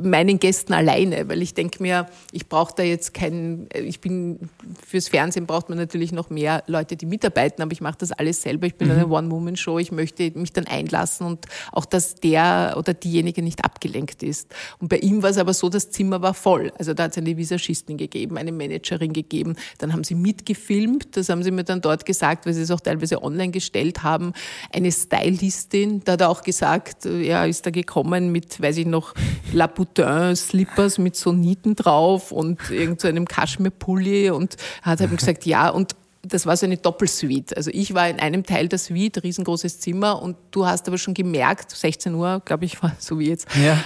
meinen Gästen allein alleine, weil ich denke mir, ich brauche da jetzt keinen, ich bin, fürs Fernsehen braucht man natürlich noch mehr Leute, die mitarbeiten, aber ich mache das alles selber. Ich bin mhm. eine One-Woman-Show, ich möchte mich dann einlassen und auch, dass der oder diejenige nicht abgelenkt ist. Und bei ihm war es aber so, das Zimmer war voll. Also da hat es eine Visagistin gegeben, eine Managerin gegeben, dann haben sie mitgefilmt, das haben sie mir dann dort gesagt, weil sie es auch teilweise online gestellt haben, eine Stylistin, da hat er auch gesagt, er ist da gekommen mit, weiß ich noch, Laputin, Slippers mit so Nieten drauf und irgend so Kaschmirpulli und hat halt gesagt, ja, und das war so eine Doppelsuite. Also ich war in einem Teil der Suite, riesengroßes Zimmer und du hast aber schon gemerkt, 16 Uhr, glaube ich, war so wie jetzt, ja.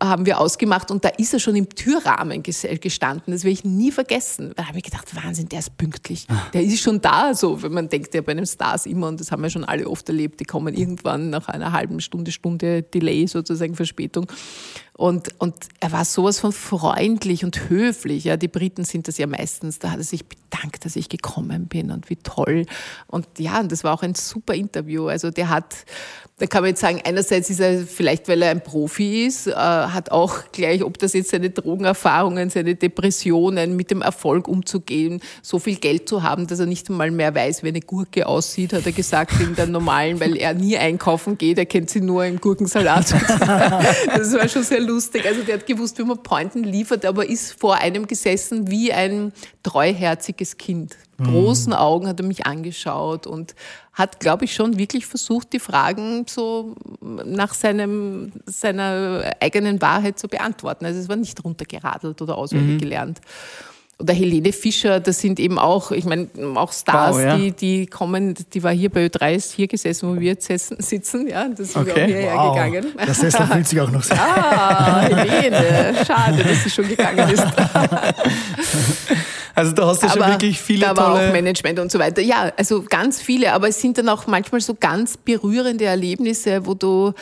haben wir ausgemacht und da ist er schon im Türrahmen gestanden. Das werde ich nie vergessen. Da habe ich gedacht, Wahnsinn, der ist pünktlich. Ah. Der ist schon da, so, wenn man denkt ja bei einem Stars immer und das haben wir schon alle oft erlebt, die kommen irgendwann nach einer halben Stunde, Stunde Delay sozusagen Verspätung. Und, und er war sowas von freundlich und höflich. Ja, die Briten sind das ja meistens. Da hat er sich bedankt, dass ich gekommen bin und wie toll. Und ja, und das war auch ein super Interview. Also der hat da kann man jetzt sagen, einerseits ist er vielleicht, weil er ein Profi ist, äh, hat auch gleich, ob das jetzt seine Drogenerfahrungen, seine Depressionen, mit dem Erfolg umzugehen, so viel Geld zu haben, dass er nicht einmal mehr weiß, wie eine Gurke aussieht, hat er gesagt, in der normalen, weil er nie einkaufen geht, er kennt sie nur im Gurkensalat. das war schon sehr lustig. Also der hat gewusst, wie man Pointen liefert, aber ist vor einem gesessen wie ein treuherziges Kind großen mhm. Augen hat er mich angeschaut und hat, glaube ich, schon wirklich versucht, die Fragen so nach seinem, seiner eigenen Wahrheit zu beantworten. Also es war nicht runtergeradelt oder auswendig mhm. gelernt. Oder Helene Fischer, das sind eben auch, ich meine, auch Stars, wow, ja. die, die kommen, die war hier bei Ö3, ist hier gesessen, wo wir jetzt sitzen, ja, das ist okay. auch hierher wow. gegangen. Der Sessel fühlt sich auch noch sehr. Ah, Helene, schade, dass sie schon gegangen ist. Also da hast du aber schon wirklich viele da tolle... Aber auch Management und so weiter. Ja, also ganz viele, aber es sind dann auch manchmal so ganz berührende Erlebnisse, wo du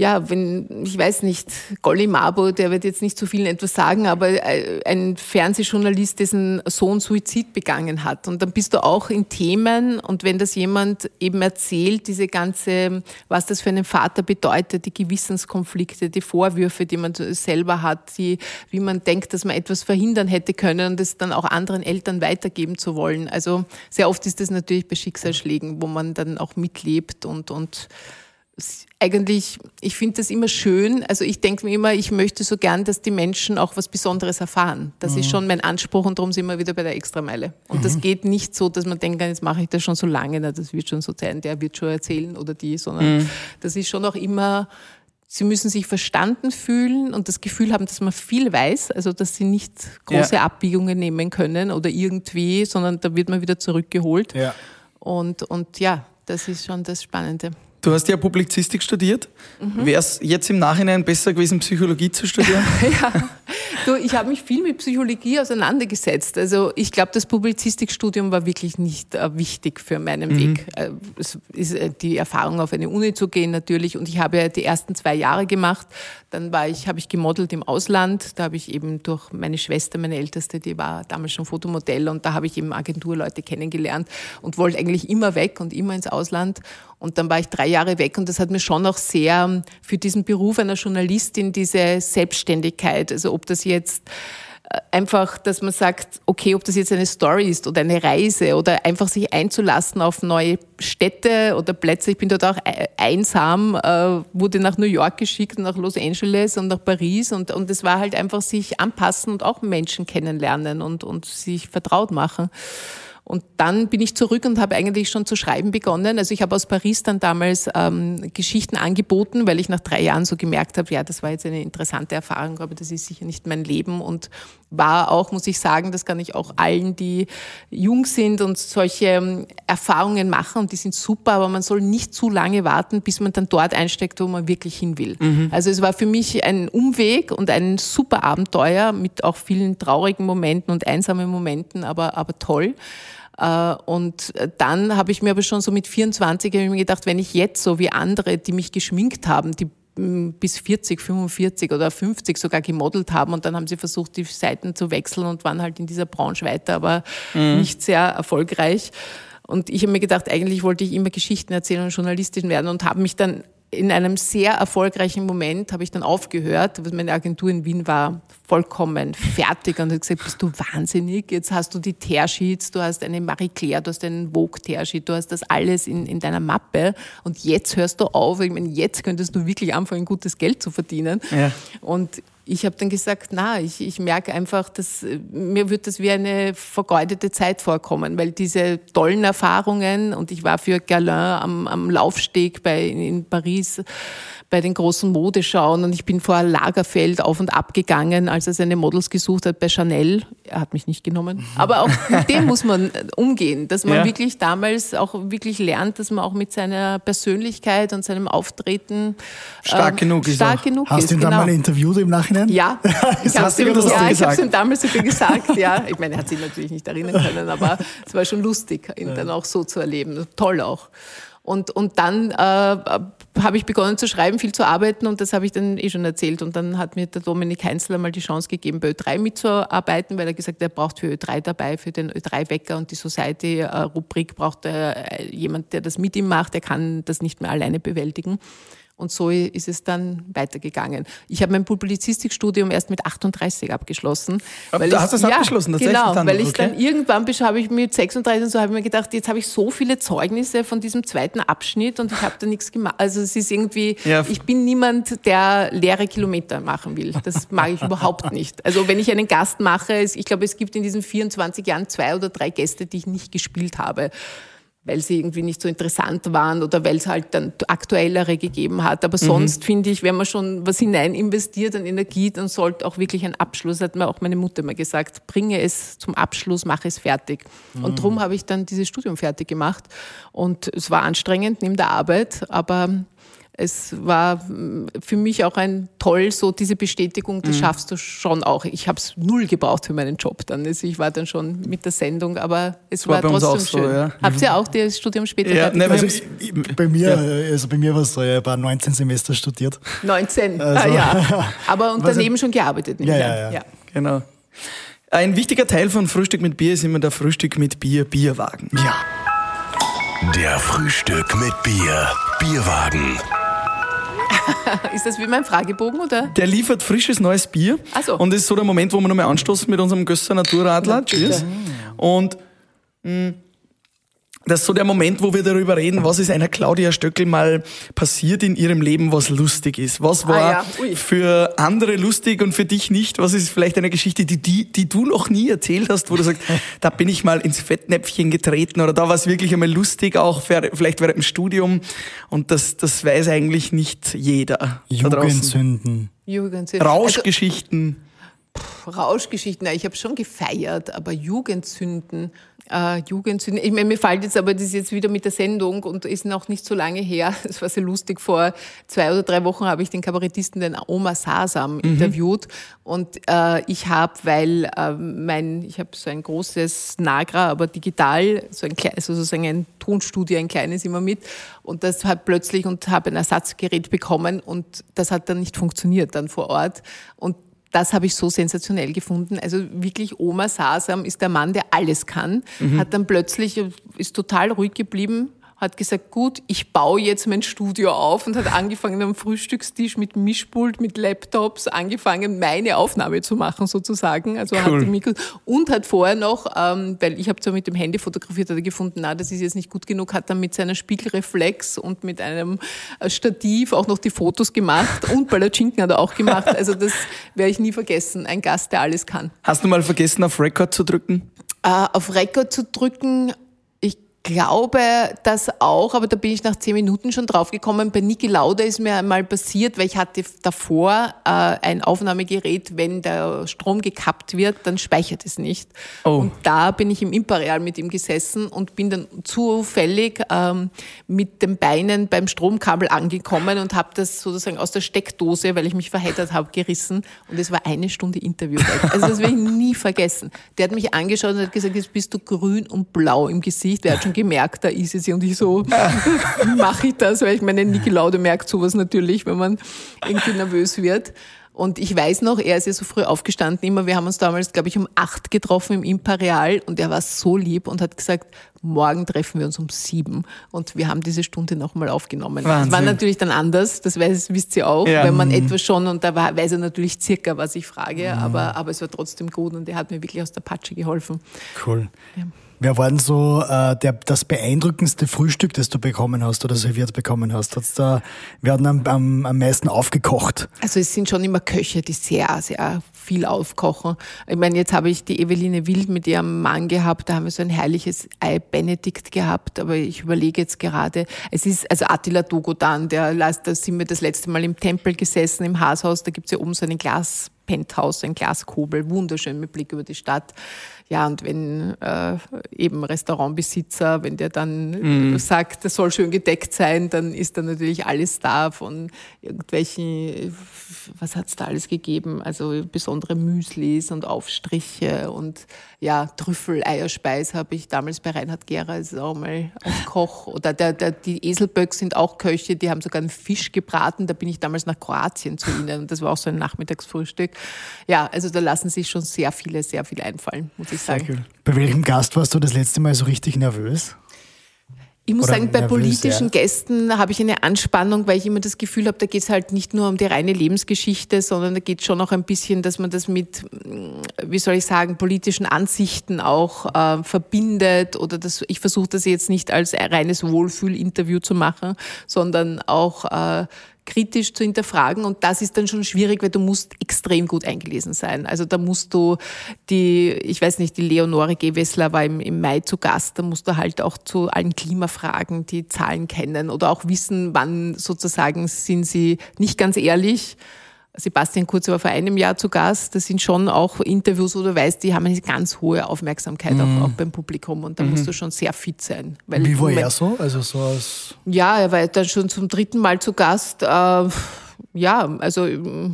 ja, wenn, ich weiß nicht, Golly Mabo, der wird jetzt nicht zu vielen etwas sagen, aber äh, ein Fernsehjournalist, dessen Sohn Suizid begangen hat. Und dann bist du auch in Themen und wenn das jemand eben erzählt, diese ganze, was das für einen Vater bedeutet, die Gewissenskonflikte, die Vorwürfe, die man selber hat, die, wie man denkt, dass man etwas verhindern hätte können und das dann auch anderen Eltern weitergeben zu wollen. Also sehr oft ist das natürlich bei Schicksalsschlägen, wo man dann auch mitlebt und, und eigentlich, ich finde das immer schön. Also ich denke mir immer, ich möchte so gern, dass die Menschen auch was Besonderes erfahren. Das mhm. ist schon mein Anspruch und darum sind wir wieder bei der Extrameile. Und mhm. das geht nicht so, dass man denkt, jetzt mache ich das schon so lange, das wird schon so sein, der wird schon erzählen oder die, sondern mhm. das ist schon auch immer, sie müssen sich verstanden fühlen und das Gefühl haben, dass man viel weiß, also dass sie nicht große ja. Abbiegungen nehmen können oder irgendwie, sondern da wird man wieder zurückgeholt. Ja. Und, und ja, das ist schon das Spannende. Du hast ja Publizistik studiert. Mhm. Wäre es jetzt im Nachhinein besser gewesen, Psychologie zu studieren? ja, du, ich habe mich viel mit Psychologie auseinandergesetzt. Also ich glaube, das Publizistikstudium war wirklich nicht äh, wichtig für meinen mhm. Weg. Äh, es ist äh, die Erfahrung, auf eine Uni zu gehen natürlich. Und ich habe ja die ersten zwei Jahre gemacht. Dann war ich, habe ich gemodelt im Ausland. Da habe ich eben durch meine Schwester, meine Älteste, die war damals schon Fotomodell und da habe ich eben Agenturleute kennengelernt und wollte eigentlich immer weg und immer ins Ausland. Und dann war ich drei Jahre weg und das hat mir schon auch sehr ähm, für diesen Beruf einer Journalistin diese Selbstständigkeit, also ob das jetzt äh, einfach, dass man sagt, okay, ob das jetzt eine Story ist oder eine Reise oder einfach sich einzulassen auf neue Städte oder Plätze. Ich bin dort auch e-, einsam, äh, wurde nach New York geschickt, nach Los Angeles und nach Paris und, und es war halt einfach sich anpassen und auch Menschen kennenlernen und, und sich vertraut machen. Und dann bin ich zurück und habe eigentlich schon zu schreiben begonnen. Also ich habe aus Paris dann damals ähm, Geschichten angeboten, weil ich nach drei Jahren so gemerkt habe, ja, das war jetzt eine interessante Erfahrung, aber das ist sicher nicht mein Leben und war auch, muss ich sagen, das kann ich auch allen, die jung sind und solche ähm, Erfahrungen machen und die sind super, aber man soll nicht zu lange warten, bis man dann dort einsteckt, wo man wirklich hin will. Mhm. Also es war für mich ein Umweg und ein super Abenteuer mit auch vielen traurigen Momenten und einsamen Momenten, aber, aber toll. Äh, und dann habe ich mir aber schon so mit 24 ich mir gedacht, wenn ich jetzt so wie andere, die mich geschminkt haben, die bis 40, 45 oder 50 sogar gemodelt haben und dann haben sie versucht, die Seiten zu wechseln und waren halt in dieser Branche weiter, aber mhm. nicht sehr erfolgreich. Und ich habe mir gedacht, eigentlich wollte ich immer Geschichten erzählen und Journalistin werden und habe mich dann in einem sehr erfolgreichen Moment habe ich dann aufgehört. Meine Agentur in Wien war vollkommen fertig und hat gesagt, bist du wahnsinnig? Jetzt hast du die Tearsheets, du hast eine Marie Claire, du hast einen Vogue Tearsheet, du hast das alles in, in deiner Mappe und jetzt hörst du auf. Ich meine, jetzt könntest du wirklich anfangen, gutes Geld zu verdienen. Ja. Und ich habe dann gesagt, na, ich, ich merke einfach, dass mir wird das wie eine vergeudete Zeit vorkommen, weil diese tollen Erfahrungen und ich war für Galin am, am Laufsteg bei, in Paris bei den großen Modeschauen und ich bin vor Lagerfeld auf und ab gegangen, als er seine Models gesucht hat bei Chanel. Er hat mich nicht genommen. Aber auch mit dem muss man umgehen, dass man ja. wirklich damals auch wirklich lernt, dass man auch mit seiner Persönlichkeit und seinem Auftreten stark äh, genug ist. Stark genug Hast ist, du ihn genau. dann mal interviewt im Nachhinein? Ja, ich habe es ihm, ja, ihm damals sogar gesagt. Ja, ich meine, er hat sich natürlich nicht erinnern können, aber es war schon lustig, ihn dann auch so zu erleben. Toll auch. Und, und dann äh, habe ich begonnen zu schreiben, viel zu arbeiten und das habe ich dann eh schon erzählt. Und dann hat mir der Dominik Heinzler mal die Chance gegeben, bei Ö3 mitzuarbeiten, weil er gesagt hat, er braucht für Ö3 dabei, für den Ö3-Wecker und die Society-Rubrik braucht er jemand, der das mit ihm macht. Er kann das nicht mehr alleine bewältigen. Und so ist es dann weitergegangen. Ich habe mein Publizistikstudium erst mit 38 abgeschlossen. Aber du hast es ja, abgeschlossen, tatsächlich? Genau, dann, weil ich okay. dann irgendwann habe ich mit 36 und so habe ich mir gedacht, jetzt habe ich so viele Zeugnisse von diesem zweiten Abschnitt und ich habe da nichts gemacht. Also es ist irgendwie, ja. ich bin niemand, der leere Kilometer machen will. Das mag ich überhaupt nicht. Also wenn ich einen Gast mache, ich glaube, es gibt in diesen 24 Jahren zwei oder drei Gäste, die ich nicht gespielt habe weil sie irgendwie nicht so interessant waren oder weil es halt dann aktuellere gegeben hat. Aber sonst finde ich, wenn man schon was hinein investiert an Energie, dann sollte auch wirklich ein Abschluss, hat mir auch meine Mutter immer gesagt, bringe es zum Abschluss, mache es fertig. Mhm. Und darum habe ich dann dieses Studium fertig gemacht. Und es war anstrengend neben der Arbeit, aber es war mm, für mich auch ein toll, so diese Bestätigung, das mhm. schaffst du schon auch. Ich habe es null gebraucht für meinen Job dann. Also ich war dann schon mit der Sendung, aber es war, war trotzdem schön. So, ja. Habt ihr auch das Studium später ja, ne, also bei mir, ja. also bei mir war es so, ich habe 19 Semester studiert. 19, also, ah, ja. Aber Unternehmen schon gearbeitet. Ja, ja, ja, ja. Genau. Ein wichtiger Teil von Frühstück mit Bier ist immer der Frühstück mit Bier, Bierwagen. Ja. Der Frühstück mit Bier, Bierwagen. ist das wie mein Fragebogen, oder? Der liefert frisches neues Bier. Ach so. Und das ist so der Moment, wo wir nochmal anstoßen mit unserem Gösser Naturradler. Cheers. Und mh, mm, das ist so der Moment, wo wir darüber reden, was ist einer Claudia Stöckel mal passiert in ihrem Leben, was lustig ist. Was war ah, ja. für andere lustig und für dich nicht? Was ist vielleicht eine Geschichte, die, die, die du noch nie erzählt hast, wo du sagst, da bin ich mal ins Fettnäpfchen getreten oder da war es wirklich einmal lustig, auch für, vielleicht während dem Studium. Und das, das weiß eigentlich nicht jeder. Jugendsünden. Jugendsünden. Rauschgeschichten. Also, Rauschgeschichten, ich habe schon gefeiert, aber Jugendsünden äh, Jugendsünden. Ich meine, mir fällt jetzt aber das ist jetzt wieder mit der Sendung und ist noch nicht so lange her. Das war sehr lustig. Vor zwei oder drei Wochen habe ich den Kabarettisten, den Oma Sasam, mhm. interviewt. Und äh, ich habe, weil äh, mein, ich habe so ein großes Nagra, aber digital, so ein kleines, also sozusagen ein Tonstudio, ein kleines immer mit. Und das hat plötzlich und habe ein Ersatzgerät bekommen und das hat dann nicht funktioniert dann vor Ort. Und das habe ich so sensationell gefunden. Also wirklich Oma Sasam ist der Mann, der alles kann, mhm. hat dann plötzlich, ist total ruhig geblieben, hat gesagt, gut, ich baue jetzt mein Studio auf und hat angefangen am Frühstückstisch mit Mischpult, mit Laptops, angefangen meine Aufnahme zu machen sozusagen. Also cool. hat die Mikros und hat vorher noch, ähm, weil ich habe zwar mit dem Handy fotografiert, hat er gefunden, na, das ist jetzt nicht gut genug, hat dann mit seiner Spiegelreflex und mit einem äh, Stativ auch noch die Fotos gemacht und Palatschinken hat er auch gemacht. Also das werde ich nie vergessen. Ein Gast, der alles kann. Hast du mal vergessen, auf Record zu drücken? Äh, auf Record zu drücken glaube das auch, aber da bin ich nach zehn Minuten schon draufgekommen. Bei Niki Lauda ist mir einmal passiert, weil ich hatte davor äh, ein Aufnahmegerät, wenn der Strom gekappt wird, dann speichert es nicht. Oh. Und da bin ich im Imperial mit ihm gesessen und bin dann zufällig ähm, mit den Beinen beim Stromkabel angekommen und habe das sozusagen aus der Steckdose, weil ich mich verheddert habe, gerissen. Und es war eine Stunde Interview. Also das werde ich nie vergessen. Der hat mich angeschaut und hat gesagt, jetzt bist du grün und blau im Gesicht. Der hat schon schon gemerkt, da ist es. Und ich so, mache ich das? Weil ich meine, Niki Laude merkt sowas natürlich, wenn man irgendwie nervös wird. Und ich weiß noch, er ist ja so früh aufgestanden immer. Wir haben uns damals, glaube ich, um acht getroffen im Imperial und er war so lieb und hat gesagt, morgen treffen wir uns um sieben. Und wir haben diese Stunde nochmal aufgenommen. Wahnsinn. Das war natürlich dann anders, das weiß, wisst ihr auch, ja. wenn man etwas schon, und da weiß er natürlich circa, was ich frage, mhm. aber, aber es war trotzdem gut und er hat mir wirklich aus der Patsche geholfen. Cool. Ja. Wer war denn so äh, der, das beeindruckendste Frühstück, das du bekommen hast oder serviert bekommen hast? Hat's da, wer hat am, am, am meisten aufgekocht? Also es sind schon immer Köche, die sehr, sehr viel aufkochen. Ich meine, jetzt habe ich die Eveline Wild mit ihrem Mann gehabt, da haben wir so ein herrliches Ei Benedikt gehabt, aber ich überlege jetzt gerade, es ist, also Attila Dogodan, der, da sind wir das letzte Mal im Tempel gesessen, im Haashaus, da gibt's ja oben so einen Glas Penthouse, ein Glaskobel, wunderschön mit Blick über die Stadt. Ja, und wenn äh, eben Restaurantbesitzer, wenn der dann mm. sagt, das soll schön gedeckt sein, dann ist da natürlich alles da von irgendwelchen, was hat's da alles gegeben? Also besondere Müslis und Aufstriche und ja, Trüffel, Eierspeis habe ich damals bei Reinhard Gera, ist auch mal als Koch. Oder der, der, die Eselböck sind auch Köche, die haben sogar einen Fisch gebraten. Da bin ich damals nach Kroatien zu ihnen und das war auch so ein Nachmittagsfrühstück. Ja, also da lassen sich schon sehr viele, sehr viel einfallen, muss ich sagen. Cool. Bei welchem Gast warst du das letzte Mal so richtig nervös? Ich muss Oder sagen, bei politischen ja. Gästen habe ich eine Anspannung, weil ich immer das Gefühl habe, da geht es halt nicht nur um die reine Lebensgeschichte, sondern da geht es schon auch ein bisschen, dass man das mit, wie soll ich sagen, politischen Ansichten auch äh, verbindet. Oder das, ich versuche das jetzt nicht als reines Wohlfühlinterview zu machen, sondern auch äh, kritisch zu hinterfragen. Und das ist dann schon schwierig, weil du musst extrem gut eingelesen sein. Also da musst du die, ich weiß nicht, die Leonore Gewessler war im, im Mai zu Gast, da musst du halt auch zu allen Klimafragen die Zahlen kennen oder auch wissen, wann sozusagen sind sie nicht ganz ehrlich Sebastian Kurz war vor einem Jahr zu Gast. Das sind schon auch Interviews, wo du weißt, die haben eine ganz hohe Aufmerksamkeit Mhm. auch, auch beim Publikum und da musst du schon sehr fit sein. Wie war er so? Also so als Ja, er war dann schon zum dritten Mal zu Gast. Äh, ja, also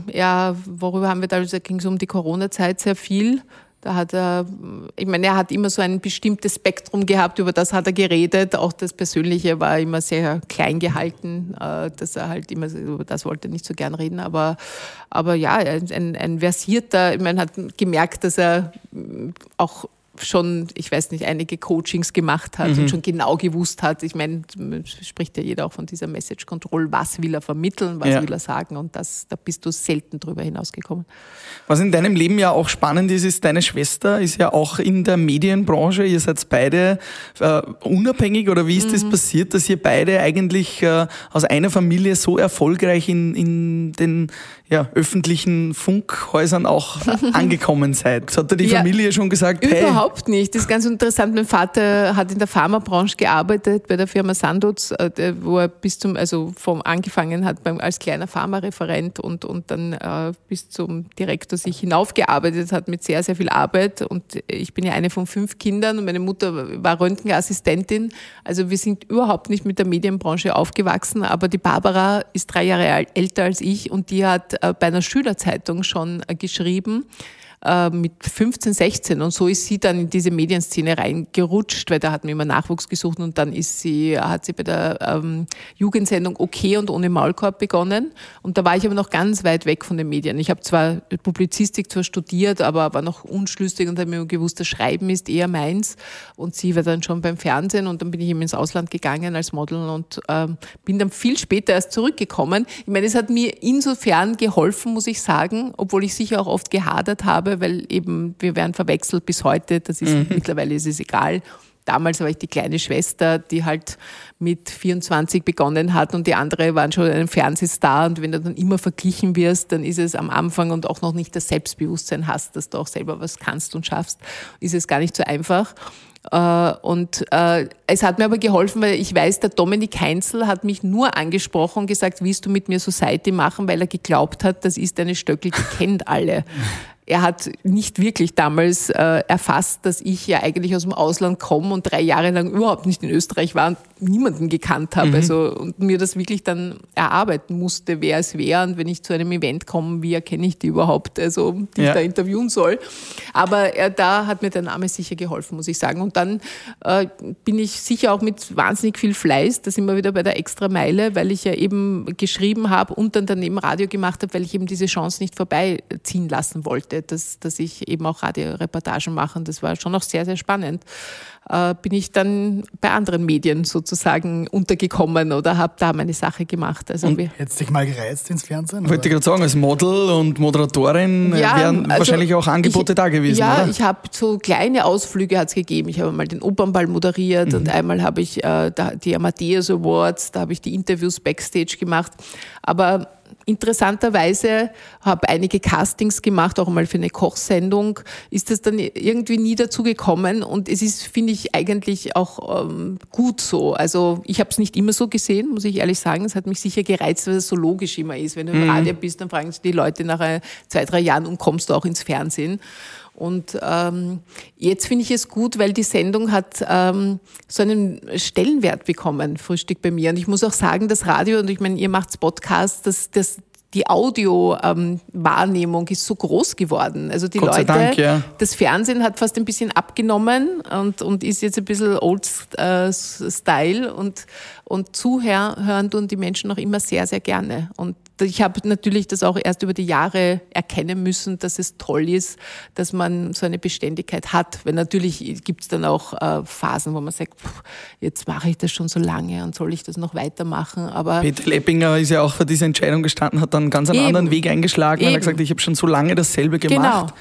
er, worüber haben wir da, da ging es um die Corona-Zeit sehr viel. Da hat er, ich meine, er hat immer so ein bestimmtes Spektrum gehabt, über das hat er geredet. Auch das Persönliche war immer sehr klein gehalten, äh, dass er halt immer, über das wollte er nicht so gern reden. Aber, aber ja, ein, ein versierter, ich meine, hat gemerkt, dass er auch schon, ich weiß nicht, einige Coachings gemacht hat und schon genau gewusst hat. Ich meine, spricht ja jeder auch von dieser Message Control. Was will er vermitteln? Was Ja. will er sagen? Und das, da bist du selten drüber hinausgekommen. Was in deinem Leben ja auch spannend ist, ist, deine Schwester ist ja auch in der Medienbranche. Ihr seid beide äh, unabhängig oder wie ist das passiert, dass ihr beide eigentlich äh, aus einer Familie so erfolgreich in, in den ja, öffentlichen Funkhäusern auch angekommen seid? Hat da die Ja, Familie schon gesagt, hey, Überhaupt nicht. Das ist ganz interessant. Mein Vater hat in der Pharmabranche gearbeitet, bei der Firma Sandoz, äh, wo er bis zum, also vom angefangen hat beim, als kleiner Pharmareferent und, und dann äh, bis zum Direktor sich hinaufgearbeitet hat mit sehr, sehr viel Arbeit. Und ich bin ja eine von fünf Kindern und meine Mutter war Röntgenassistentin. Also wir sind überhaupt nicht mit der Medienbranche aufgewachsen, aber die Barbara ist drei Jahre älter als ich und die hat äh, bei einer Schülerzeitung schon äh, geschrieben, äh, mit 15, 16 und so ist sie dann in diese Medienszene reingerutscht, weil da hatten wir immer Nachwuchs gesucht und dann ist sie, hat sie bei der ähm, Jugendsendung Okay und ohne Maulkorb begonnen und da war ich aber noch ganz weit weg von den Medien. Ich habe zwar Publizistik zwar studiert, aber war noch unschlüssig und habe mir gewusst, das Schreiben ist eher meins und sie war dann schon beim Fernsehen und dann bin ich eben ins Ausland gegangen als Model und ähm, bin dann viel später erst zurückgekommen. Ich meine, es hat mir insofern geholfen, muss ich sagen, obwohl ich sicher auch oft gehadert habe, weil eben wir werden verwechselt bis heute. Das ist mittlerweile ist es egal. Damals war ich die kleine Schwester, die halt mit 24 begonnen hat und die andere waren schon ein Fernsehstar. Und wenn du dann immer verglichen wirst, dann ist es am Anfang und auch noch nicht das Selbstbewusstsein hast, dass du auch selber was kannst und schaffst, ist es gar nicht so einfach. Äh, Und äh, es hat mir aber geholfen, weil ich weiß, der Dominik Heinzel hat mich nur angesprochen und gesagt, willst du mit mir Society machen, weil er geglaubt hat, das ist eine Stöckel, die kennt alle. Er hat nicht wirklich damals äh, erfasst, dass ich ja eigentlich aus dem Ausland komme und drei Jahre lang überhaupt nicht in Österreich war und niemanden gekannt habe. Also und mir das wirklich dann erarbeiten musste, wer es wäre. Und wenn ich zu einem Event komme, wie erkenne ich die überhaupt, also die Ja. ich da interviewen soll. Aber er, da hat mir der Name sicher geholfen, muss ich sagen. Und dann äh, bin ich sicher auch mit wahnsinnig viel Fleiß, da sind wir wieder bei der extra Meile, weil ich ja eben geschrieben habe und dann daneben Radio gemacht habe, weil ich eben diese Chance nicht vorbeiziehen lassen wollte, dass, dass ich eben auch Radioreportagen mache. Und das war schon auch sehr, sehr spannend. Äh, bin ich dann bei anderen Medien sozusagen untergekommen oder habe da meine Sache gemacht. Also wir, Hättest dich mal gereizt ins Fernsehen? wollte ich gerade sagen, als Model und Moderatorin äh, wären also wahrscheinlich auch Angebote ich, da gewesen, ja, oder? ich habe so kleine Ausflüge hat's gegeben. Ich habe mal den Opernball moderiert Mhm. und einmal habe ich äh, da, die Amadeus Awards, da habe ich die Interviews backstage gemacht. Aber interessanterweise habe einige Castings gemacht, auch mal für eine Kochsendung, ist das dann irgendwie nie dazu gekommen und es ist, finde ich, eigentlich auch ähm, gut so. Also ich habe es nicht immer so gesehen, muss ich ehrlich sagen. Es hat mich sicher gereizt, weil es so logisch immer ist. Wenn du im Radio bist, dann fragen sich die Leute nach äh, zwei, drei Jahren und kommst du auch ins Fernsehen. Und ähm, jetzt finde ich es gut, weil die Sendung hat ähm, so einen Stellenwert bekommen, Frühstück bei mir. Und ich muss auch sagen, das Radio, und ich meine, ihr macht Podcasts, das, das, die Audio-Wahrnehmung ist so groß geworden. Also die Leute, Dank, ja. das Fernsehen hat fast ein bisschen abgenommen und, und ist jetzt ein bisschen old äh, Style und, und zuhören tun die Menschen noch immer sehr, sehr gerne. Und ich habe natürlich das auch erst über die Jahre erkennen müssen, dass es toll ist, dass man so eine Beständigkeit hat. Weil natürlich gibt es dann auch äh, Phasen, wo man sagt, pff, jetzt mache ich das schon so lange und soll ich das noch weitermachen. Aber Peter Leppinger ist ja auch für diese Entscheidung gestanden, hat dann ganz einen Eben. anderen Weg eingeschlagen, weil er Eben. gesagt hat, ich habe schon so lange dasselbe gemacht. Genau.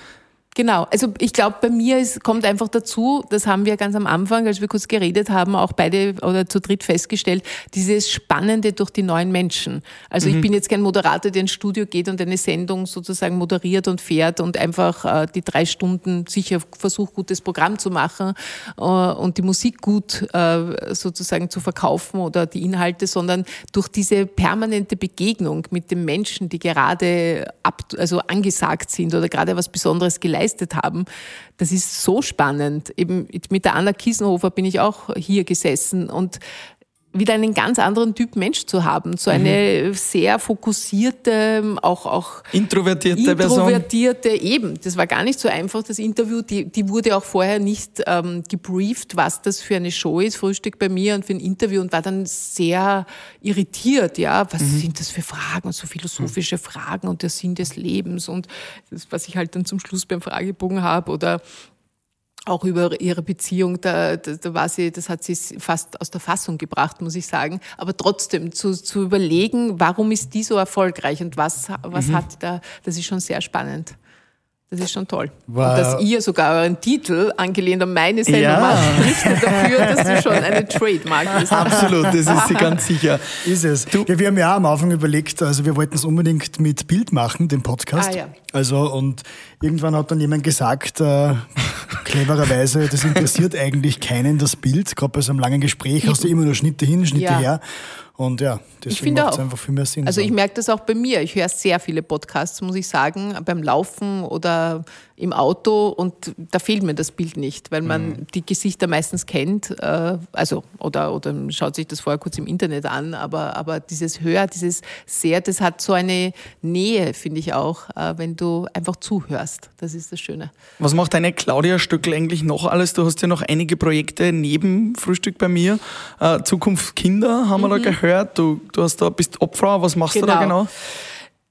Genau, also ich glaube, bei mir ist, kommt einfach dazu, das haben wir ganz am Anfang, als wir kurz geredet haben, auch beide oder zu dritt festgestellt, dieses Spannende durch die neuen Menschen. Also mhm. ich bin jetzt kein Moderator, der ins Studio geht und eine Sendung sozusagen moderiert und fährt und einfach äh, die drei Stunden sicher versucht, gutes Programm zu machen äh, und die Musik gut äh, sozusagen zu verkaufen oder die Inhalte, sondern durch diese permanente Begegnung mit den Menschen, die gerade ab, also angesagt sind oder gerade was Besonderes geleistet geleistet haben. Das ist so spannend. Eben mit der Anna Kiesenhofer bin ich auch hier gesessen und wieder einen ganz anderen Typ Mensch zu haben. So eine mhm. sehr fokussierte, auch, auch introvertierte, introvertierte Person. eben. Das war gar nicht so einfach, das Interview. Die, die wurde auch vorher nicht ähm, gebrieft, was das für eine Show ist, Frühstück bei mir und für ein Interview und war dann sehr irritiert. Ja, was mhm. sind das für Fragen, so philosophische Fragen und der Sinn des Lebens und das, was ich halt dann zum Schluss beim Fragebogen habe oder auch über ihre Beziehung, da, da, da war sie, das hat sie fast aus der Fassung gebracht, muss ich sagen. Aber trotzdem zu, zu überlegen, warum ist die so erfolgreich und was, was mhm. hat da, das ist schon sehr spannend. Das ist schon toll. Wow. Und dass ihr sogar euren Titel, angelehnt an meine Sendung, ja. macht, spricht dafür, dass du schon eine Trademark bist. Absolut, das ist sie ganz sicher. Ist es. Du. Ja, wir haben ja am Anfang überlegt, also wir wollten es unbedingt mit Bild machen, den Podcast. Ah, ja. Also, und irgendwann hat dann jemand gesagt, äh, clevererweise, das interessiert eigentlich keinen, das Bild. Gerade bei so einem langen Gespräch hast du immer nur Schnitte hin, Schnitte ja. her. Und ja, deswegen macht es einfach viel mehr Sinn. Also ich merke das auch bei mir. Ich höre sehr viele Podcasts, muss ich sagen, beim Laufen oder im Auto und da fehlt mir das Bild nicht, weil man mhm. die Gesichter meistens kennt, äh, also oder, oder schaut sich das vorher kurz im Internet an, aber, aber dieses Hör, dieses Sehr, das hat so eine Nähe, finde ich auch, äh, wenn du einfach zuhörst. Das ist das Schöne. Was macht deine Claudia Stöckel eigentlich noch alles? Du hast ja noch einige Projekte neben Frühstück bei mir. Äh, Zukunft Kinder haben wir da mhm. gehört. Du, du hast da, bist Opfer. Was machst genau. du da genau?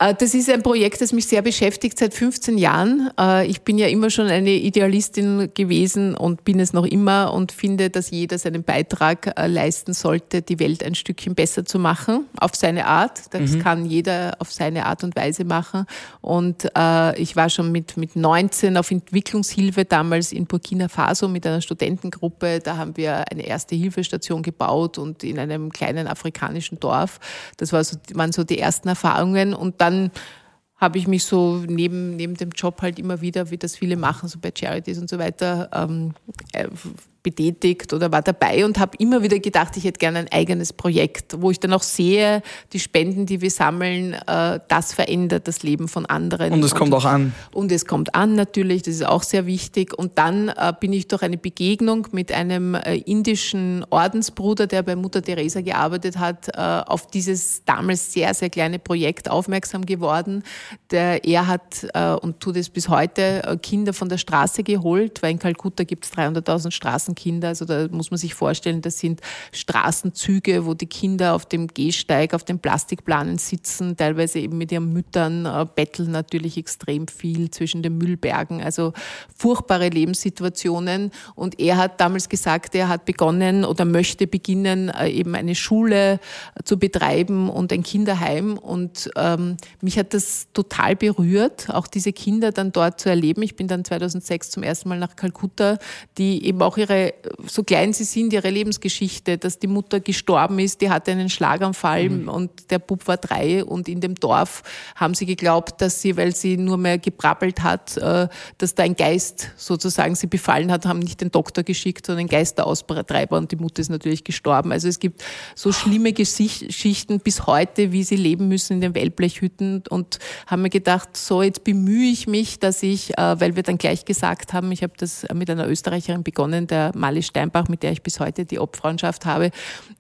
Äh, das ist ein Projekt, das mich sehr beschäftigt seit 15 Jahren. Äh, ich bin ja immer schon eine Idealistin gewesen und bin es noch immer und finde, dass jeder seinen Beitrag äh, leisten sollte, die Welt ein Stückchen besser zu machen, auf seine Art. Das mhm. kann jeder auf seine Art und Weise machen. Und ich war schon mit, mit 19 auf Entwicklungshilfe damals in Burkina Faso mit einer Studentengruppe. Da haben wir eine erste Hilfestation gebaut und in einem kleinen afrikanischen Dorf. Das war so, waren so die ersten Erfahrungen. Und dann habe ich mich so neben, neben dem Job halt immer wieder, wie das viele machen, so bei Charities und so weiter, ähm, äh, betätigt oder war dabei und habe immer wieder gedacht, ich hätte gerne ein eigenes Projekt, wo ich dann auch sehe, die Spenden, die wir sammeln, äh, das verändert das Leben von anderen. Und es kommt auch an. Und es kommt an natürlich, das ist auch sehr wichtig. Und dann äh, bin ich durch eine Begegnung mit einem äh, indischen Ordensbruder, der bei Mutter Teresa gearbeitet hat, auf dieses damals sehr, sehr kleine Projekt aufmerksam geworden. Der, er hat und tut es bis heute Kinder von der Straße geholt, weil in Kalkutta gibt es 300.000 Straßen Kinder. Also da muss man sich vorstellen, das sind Straßenzüge, wo die Kinder auf dem Gehsteig, auf den Plastikplanen sitzen, teilweise eben mit ihren Müttern, äh, betteln natürlich extrem viel zwischen den Müllbergen. Also furchtbare Lebenssituationen. Und er hat damals gesagt, er hat begonnen oder möchte beginnen, äh, eben eine Schule zu betreiben und ein Kinderheim. Und ähm, mich hat das total berührt, auch diese Kinder dann dort zu erleben. Ich bin dann 2006 zum ersten Mal nach Kalkutta, die eben auch ihre so klein sie sind, ihre Lebensgeschichte, dass die Mutter gestorben ist, die hatte einen Schlaganfall mhm. und der Bub war drei und in dem Dorf haben sie geglaubt, dass sie, weil sie nur mehr gebrabbelt hat, äh, dass da ein Geist sozusagen sie befallen hat, haben nicht den Doktor geschickt, sondern einen Geisteraustreiber und die Mutter ist natürlich gestorben. Also es gibt so schlimme Geschichten bis heute, wie sie leben müssen in den Wellblechhütten und haben mir gedacht, so jetzt bemühe ich mich, dass ich, äh, weil wir dann gleich gesagt haben, ich habe das mit einer Österreicherin begonnen, der Mali Steinbach, mit der ich bis heute die Obfreundschaft habe,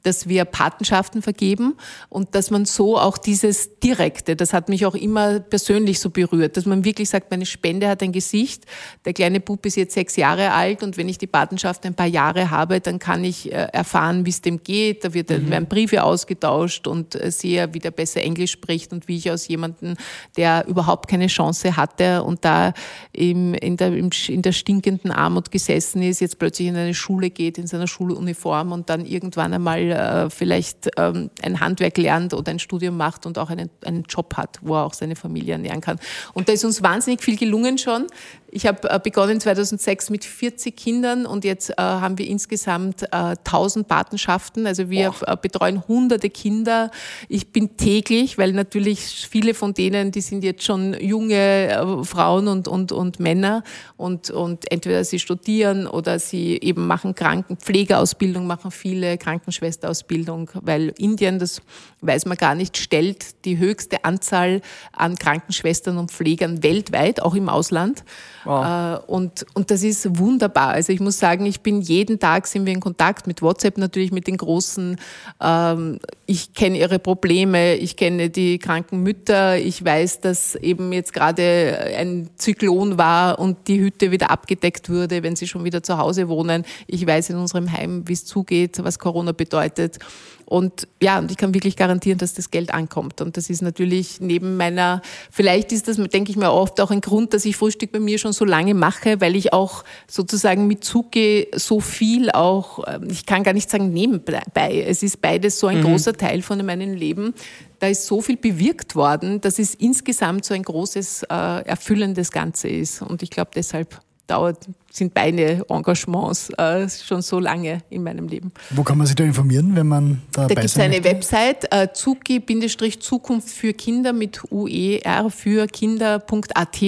dass wir Patenschaften vergeben und dass man so auch dieses Direkte, das hat mich auch immer persönlich so berührt, dass man wirklich sagt, meine Spende hat ein Gesicht, der kleine Bub ist jetzt sechs Jahre alt und wenn ich die Patenschaft ein paar Jahre habe, dann kann ich äh, erfahren, wie es dem geht, da wird, mhm. werden Briefe ausgetauscht und äh, sehe, wie der besser Englisch spricht und wie ich aus jemandem, der überhaupt keine Chance hatte und da im, in, der, in der stinkenden Armut gesessen ist, jetzt plötzlich in eine Schule geht, in seiner Schuluniform und dann irgendwann einmal äh, vielleicht ähm, ein Handwerk lernt oder ein Studium macht und auch einen, einen Job hat, wo er auch seine Familie ernähren kann. Und da ist uns wahnsinnig viel gelungen schon Ich habe äh, begonnen 2006 mit 40 Kindern und jetzt äh, haben wir insgesamt äh, 1000 Patenschaften. Also wir oh. betreuen hunderte Kinder. Ich bin täglich, weil natürlich viele von denen, die sind jetzt schon junge äh, Frauen und, und, und Männer und, und entweder sie studieren oder sie eben machen Krankenpflegeausbildung, machen viele Krankenschwesterausbildung, weil Indien, das weiß man gar nicht, stellt die höchste Anzahl an Krankenschwestern und Pflegern weltweit, auch im Ausland. Wow. Äh, und, und das ist wunderbar. Also ich muss sagen, ich bin jeden Tag sind wir in Kontakt mit WhatsApp natürlich mit den Großen. Ähm, ich kenne ihre Probleme, ich kenne die kranken Mütter, ich weiß, dass eben jetzt gerade ein Zyklon war und die Hütte wieder abgedeckt wurde, wenn sie schon wieder zu Hause wohnen. Ich weiß in unserem Heim, wie es zugeht, was Corona bedeutet. Und ja, und ich kann wirklich garantieren, dass das Geld ankommt. Und das ist natürlich neben meiner, vielleicht ist das, denke ich mir oft, auch ein Grund, dass ich Frühstück bei mir schon so lange mache, weil ich auch sozusagen mit Zuge so viel auch, ähm, ich kann gar nicht sagen nebenbei. Es ist beides so ein mhm. großer Teil von meinem Leben. Da ist so viel bewirkt worden, dass es insgesamt so ein großes, äh, erfüllendes Ganze ist. Und ich glaube, deshalb dauert, sind beide Engagements äh, schon so lange in meinem Leben. Wo kann man sich da informieren, wenn man da Da gibt es eine möchte? Website, äh, zuki-zukunft für Kinder mit uer für Kinder.at.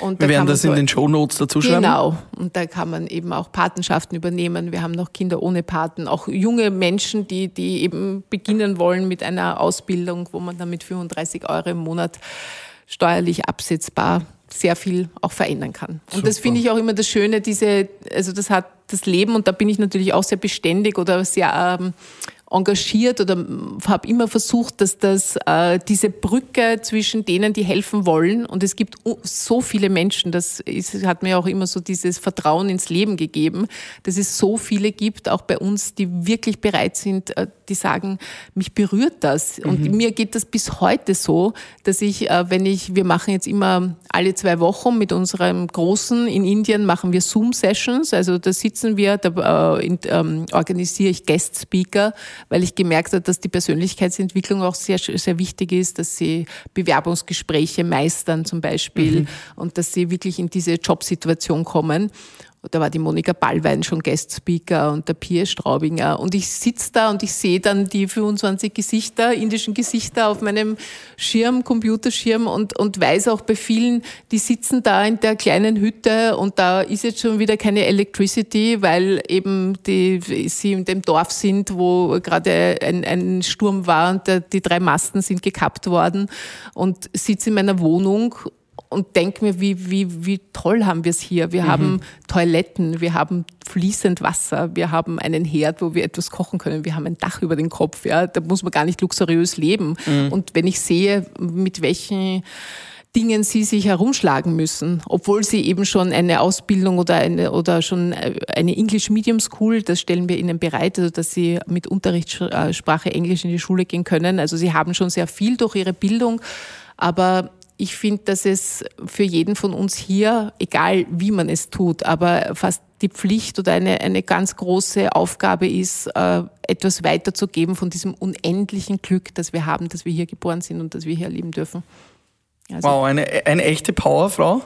Und Wir werden das so in den Show Notes dazu schreiben. Genau. Und da kann man eben auch Patenschaften übernehmen. Wir haben noch Kinder ohne Paten, auch junge Menschen, die, die eben beginnen wollen mit einer Ausbildung, wo man dann mit 35 Euro im Monat steuerlich absetzbar sehr viel auch verändern kann. Und Super. das finde ich auch immer das Schöne, diese, also das hat das Leben und da bin ich natürlich auch sehr beständig oder sehr ähm, engagiert oder habe immer versucht, dass das äh, diese Brücke zwischen denen, die helfen wollen, und es gibt so viele Menschen, das ist, hat mir auch immer so dieses Vertrauen ins Leben gegeben, dass es so viele gibt, auch bei uns, die wirklich bereit sind, äh, die sagen, mich berührt das. Und mhm. mir geht das bis heute so, dass ich, äh, wenn ich, wir machen jetzt immer alle zwei Wochen mit unserem Großen in Indien machen wir Zoom-Sessions, also da sitzen wir, da äh, in, ähm, organisiere ich Guest-Speaker, weil ich gemerkt habe, dass die Persönlichkeitsentwicklung auch sehr, sehr wichtig ist, dass sie Bewerbungsgespräche meistern zum Beispiel mhm. und dass sie wirklich in diese Jobsituation kommen da war die Monika Ballwein schon Guest-Speaker und der Pierre Straubinger. Und ich sitze da und ich sehe dann die 25 Gesichter, indischen Gesichter auf meinem Schirm, Computerschirm und, und weiß auch bei vielen, die sitzen da in der kleinen Hütte und da ist jetzt schon wieder keine Electricity, weil eben die, sie in dem Dorf sind, wo gerade ein, ein Sturm war und der, die drei Masten sind gekappt worden und sitze in meiner Wohnung und denke mir, wie, wie, wie toll haben wir es hier. Wir mhm. haben Toiletten, wir haben fließend Wasser, wir haben einen Herd, wo wir etwas kochen können, wir haben ein Dach über den Kopf. Ja, da muss man gar nicht luxuriös leben. Mhm. Und wenn ich sehe, mit welchen Dingen sie sich herumschlagen müssen, obwohl sie eben schon eine Ausbildung oder eine oder schon eine English Medium School, das stellen wir ihnen bereit, also dass sie mit Unterrichtssprache Englisch in die Schule gehen können. Also sie haben schon sehr viel durch ihre Bildung, aber ich finde, dass es für jeden von uns hier, egal wie man es tut, aber fast die Pflicht oder eine, eine ganz große Aufgabe ist, äh, etwas weiterzugeben von diesem unendlichen Glück, das wir haben, dass wir hier geboren sind und dass wir hier leben dürfen. Also wow, eine, eine echte Powerfrau.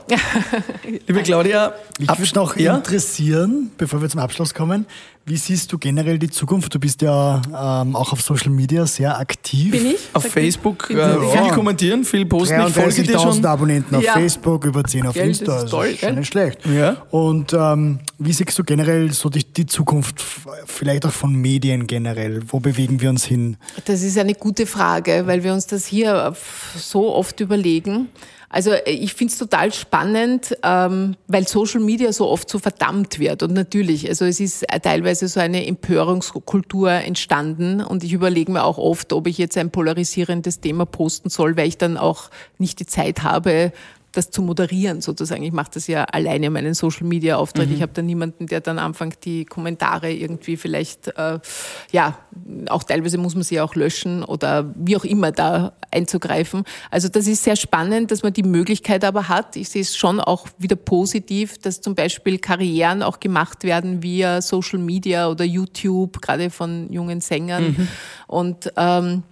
Liebe Claudia. Mich würde noch ja? interessieren, bevor wir zum Abschluss kommen, wie siehst du generell die Zukunft? Du bist ja ähm, auch auf Social Media sehr aktiv. Bin ich? Auf Facebook äh, viel kommentieren, viel posten. Ich folge dir schon. Abonnenten auf ja. Facebook, über 10 auf gell, Insta. Das ist also toll, ist nicht schlecht. Ja. Und ähm, wie siehst du generell so die, die Zukunft, vielleicht auch von Medien generell? Wo bewegen wir uns hin? Das ist eine gute Frage, weil wir uns das hier so oft überlegen. Also äh, ich finde es total spannend, ähm, weil Social Media so oft so verdammt wird. Und natürlich, also es ist äh, teilweise so eine Empörungskultur entstanden. Und ich überlege mir auch oft, ob ich jetzt ein polarisierendes Thema posten soll, weil ich dann auch nicht die Zeit habe, das zu moderieren sozusagen. Ich mache das ja alleine meinen Social Media Auftritt. Mhm. Ich habe da niemanden, der dann anfängt, die Kommentare irgendwie vielleicht, äh, ja, auch teilweise muss man sie auch löschen oder wie auch immer da einzugreifen. Also das ist sehr spannend, dass man die Möglichkeit aber hat. Ich sehe es schon auch wieder positiv, dass zum Beispiel Karrieren auch gemacht werden via Social Media oder YouTube, gerade von jungen Sängern. Mhm. Und ähm,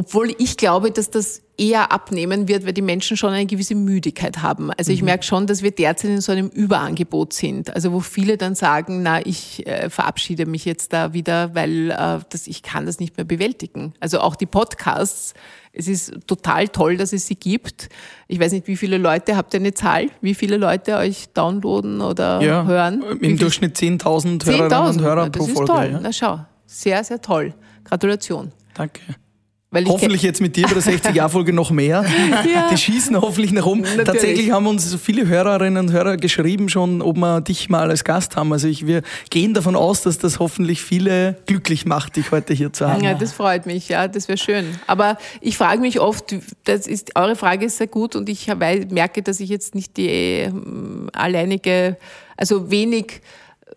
obwohl ich glaube, dass das eher abnehmen wird, weil die Menschen schon eine gewisse Müdigkeit haben. Also ich mhm. merke schon, dass wir derzeit in so einem Überangebot sind. Also wo viele dann sagen, na, ich äh, verabschiede mich jetzt da wieder, weil äh, das, ich kann das nicht mehr bewältigen. Also auch die Podcasts. Es ist total toll, dass es sie gibt. Ich weiß nicht, wie viele Leute, habt ihr eine Zahl? Wie viele Leute euch downloaden oder ja, hören? Im Durchschnitt 10.000 Hörerinnen und Hörer pro Folge. Das ist toll. Ja. Na schau, sehr, sehr toll. Gratulation. Danke. Hoffentlich jetzt mit dir bei der 60-Jahr-Folge noch mehr. ja. Die schießen hoffentlich nach oben. Natürlich. Tatsächlich haben uns so viele Hörerinnen und Hörer geschrieben schon, ob wir dich mal als Gast haben. Also ich, wir gehen davon aus, dass das hoffentlich viele glücklich macht, dich heute hier zu haben. Ja, das freut mich. Ja, das wäre schön. Aber ich frage mich oft, das ist, eure Frage ist sehr gut und ich merke, dass ich jetzt nicht die äh, alleinige, also wenig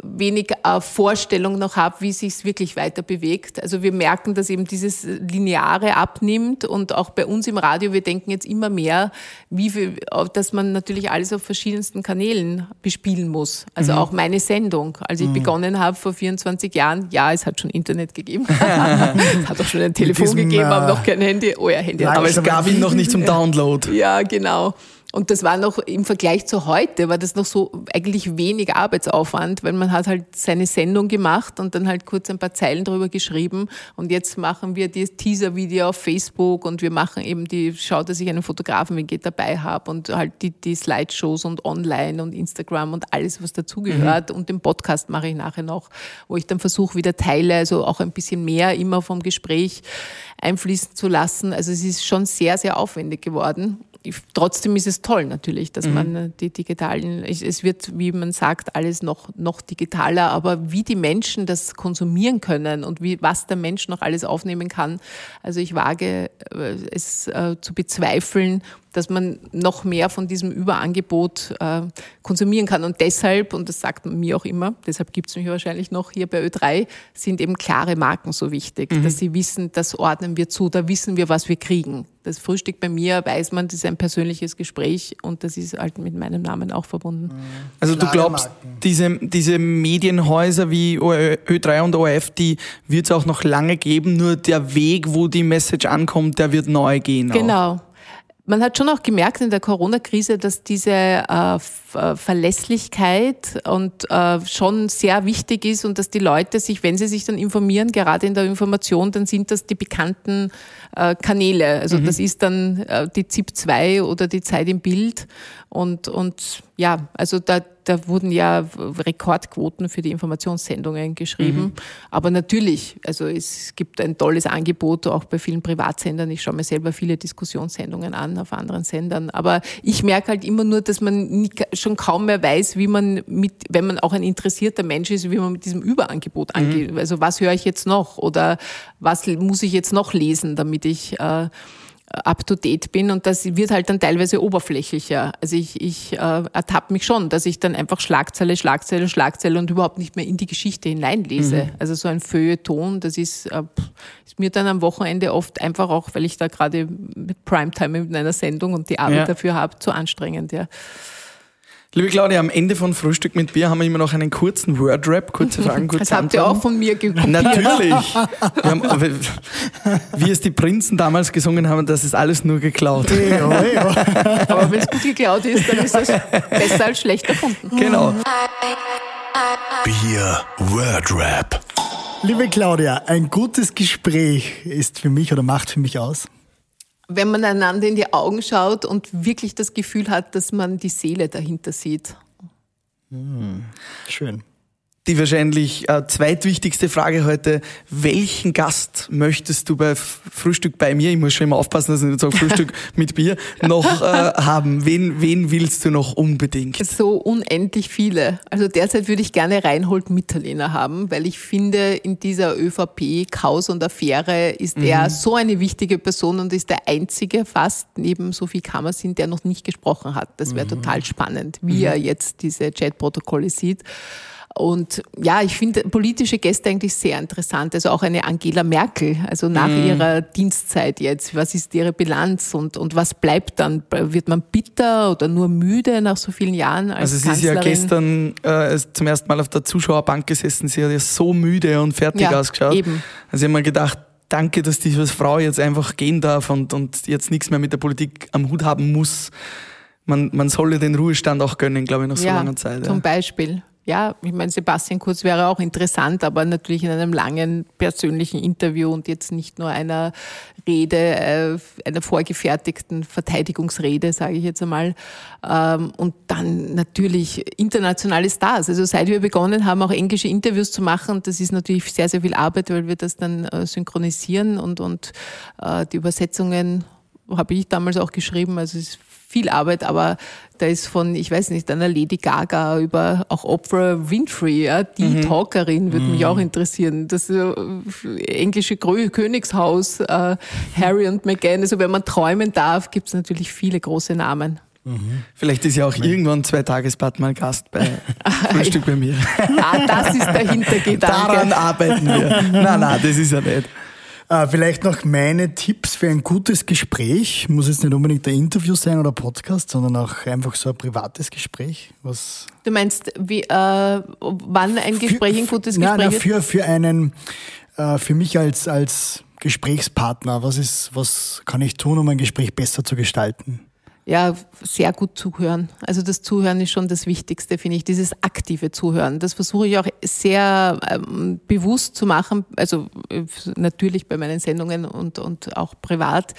wenig äh, Vorstellung noch habe, wie sich es wirklich weiter bewegt. Also wir merken, dass eben dieses Lineare abnimmt und auch bei uns im Radio, wir denken jetzt immer mehr, wie viel, dass man natürlich alles auf verschiedensten Kanälen bespielen muss. Also mhm. auch meine Sendung. Als ich mhm. begonnen habe vor 24 Jahren, ja, es hat schon Internet gegeben. es hat auch schon ein Telefon diesem, gegeben, aber noch kein Handy. Oh ja, Handy. Aber es gab ihn noch nicht zum Download. Ja, genau. Und das war noch im Vergleich zu heute, war das noch so eigentlich wenig Arbeitsaufwand, weil man hat halt seine Sendung gemacht und dann halt kurz ein paar Zeilen drüber geschrieben. Und jetzt machen wir das Teaser-Video auf Facebook und wir machen eben die, schaut, dass ich einen Fotografen wie geht dabei habe und halt die, die Slideshows und online und Instagram und alles, was dazugehört. Mhm. Und den Podcast mache ich nachher noch, wo ich dann versuche, wieder Teile, also auch ein bisschen mehr immer vom Gespräch einfließen zu lassen. Also es ist schon sehr, sehr aufwendig geworden trotzdem ist es toll natürlich, dass mhm. man äh, die digitalen, es wird, wie man sagt, alles noch, noch digitaler, aber wie die Menschen das konsumieren können und wie, was der Mensch noch alles aufnehmen kann. Also ich wage äh, es äh, zu bezweifeln, dass man noch mehr von diesem Überangebot äh, konsumieren kann. Und deshalb, und das sagt man mir auch immer, deshalb gibt es mich wahrscheinlich noch hier bei Ö3, sind eben klare Marken so wichtig, mhm. dass sie wissen, das ordnen wir zu, da wissen wir, was wir kriegen. Das Frühstück bei mir weiß man, das ist ein persönliches Gespräch und das ist halt mit meinem Namen auch verbunden. Mhm. Also du glaubst, diese, diese Medienhäuser wie Ö3 und ORF, die wird es auch noch lange geben, nur der Weg, wo die Message ankommt, der wird neu gehen. Genau. Auch. Man hat schon auch gemerkt in der Corona-Krise, dass diese äh, äh, Verlässlichkeit und äh, schon sehr wichtig ist und dass die Leute sich, wenn sie sich dann informieren, gerade in der Information, dann sind das die bekannten äh, Kanäle. Also mhm. das ist dann äh, die ZIP 2 oder die Zeit im Bild und, und ja, also da, da wurden ja Rekordquoten für die Informationssendungen geschrieben. Mhm. Aber natürlich, also es gibt ein tolles Angebot auch bei vielen Privatsendern. Ich schaue mir selber viele Diskussionssendungen an auf anderen Sendern. Aber ich merke halt immer nur, dass man schon kaum mehr weiß, wie man mit, wenn man auch ein interessierter Mensch ist, wie man mit diesem Überangebot mhm. angeht. Also was höre ich jetzt noch oder was muss ich jetzt noch lesen, damit ich äh, up-to-date bin und das wird halt dann teilweise oberflächlicher. Also ich, ich äh, ertappe mich schon, dass ich dann einfach Schlagzeile, Schlagzeile, Schlagzeile und überhaupt nicht mehr in die Geschichte hineinlese. Mhm. Also so ein Feuilleton, das ist, äh, ist mir dann am Wochenende oft einfach auch, weil ich da gerade mit Primetime mit einer Sendung und die Arbeit ja. dafür habe, zu anstrengend. Ja. Liebe Claudia, am Ende von Frühstück mit Bier haben wir immer noch einen kurzen Word-Rap, kurze Fragen, kurze Das habt ihr auch von mir gekopiert. Natürlich. Haben, wie es die Prinzen damals gesungen haben, das ist alles nur geklaut. Ja, ja. Aber wenn es gut geklaut ist, dann ist das besser als schlecht erfunden. Genau. Bier Word-Rap. Liebe Claudia, ein gutes Gespräch ist für mich oder macht für mich aus, wenn man einander in die Augen schaut und wirklich das Gefühl hat, dass man die Seele dahinter sieht. Hm, schön die wahrscheinlich äh, zweitwichtigste Frage heute. Welchen Gast möchtest du bei Frühstück bei mir, ich muss schon immer aufpassen, dass ich nicht sage Frühstück mit Bier, noch äh, haben? Wen, wen willst du noch unbedingt? So unendlich viele. Also derzeit würde ich gerne Reinhold Mitterlehner haben, weil ich finde, in dieser ÖVP Chaos und Affäre ist mhm. er so eine wichtige Person und ist der einzige fast neben Sophie Kammersin, der noch nicht gesprochen hat. Das wäre mhm. total spannend, wie mhm. er jetzt diese Chatprotokolle sieht. Und ja, ich finde politische Gäste eigentlich sehr interessant. Also auch eine Angela Merkel, also nach mm. ihrer Dienstzeit jetzt. Was ist ihre Bilanz und, und was bleibt dann? Wird man bitter oder nur müde nach so vielen Jahren als Also sie Kanzlerin? ist ja gestern äh, zum ersten Mal auf der Zuschauerbank gesessen. Sie hat ja so müde und fertig ja, ausgeschaut. Eben. Also ich habe mir gedacht, danke, dass diese Frau jetzt einfach gehen darf und, und jetzt nichts mehr mit der Politik am Hut haben muss. Man, man solle den Ruhestand auch gönnen, glaube ich, nach so ja, langer Zeit. Ja. Zum Beispiel ja, ich meine, Sebastian Kurz wäre auch interessant, aber natürlich in einem langen persönlichen Interview und jetzt nicht nur einer Rede, äh, einer vorgefertigten Verteidigungsrede, sage ich jetzt einmal. Ähm, und dann natürlich internationale Stars. Also seit wir begonnen haben, auch englische Interviews zu machen, das ist natürlich sehr, sehr viel Arbeit, weil wir das dann äh, synchronisieren und, und äh, die Übersetzungen habe ich damals auch geschrieben. Also es ist viel Arbeit, aber da ist von, ich weiß nicht, einer Lady Gaga über auch Oprah Winfrey, ja, die mhm. Talkerin, würde mhm. mich auch interessieren. Das äh, englische Königshaus, äh, Harry und Meghan. Also wenn man träumen darf, gibt es natürlich viele große Namen. Mhm. Vielleicht ist ja auch irgendwann zwei Tagesbad mal Gast bei Frühstück bei mir. Ah, das ist der Hintergedanke. Daran arbeiten wir. Nein, nein, das ist ja nicht. Äh, vielleicht noch meine Tipps für ein gutes Gespräch. Muss jetzt nicht unbedingt ein Interview sein oder Podcast, sondern auch einfach so ein privates Gespräch. Was du meinst, wie, äh, wann ein Gespräch für, ein gutes Gespräch nein, nein, für, für einen, äh, für mich als, als Gesprächspartner, was ist, was kann ich tun, um ein Gespräch besser zu gestalten? Ja, sehr gut zuhören. Also das Zuhören ist schon das Wichtigste, finde ich, dieses aktive Zuhören. Das versuche ich auch sehr ähm, bewusst zu machen, also äh, natürlich bei meinen Sendungen und, und auch privat.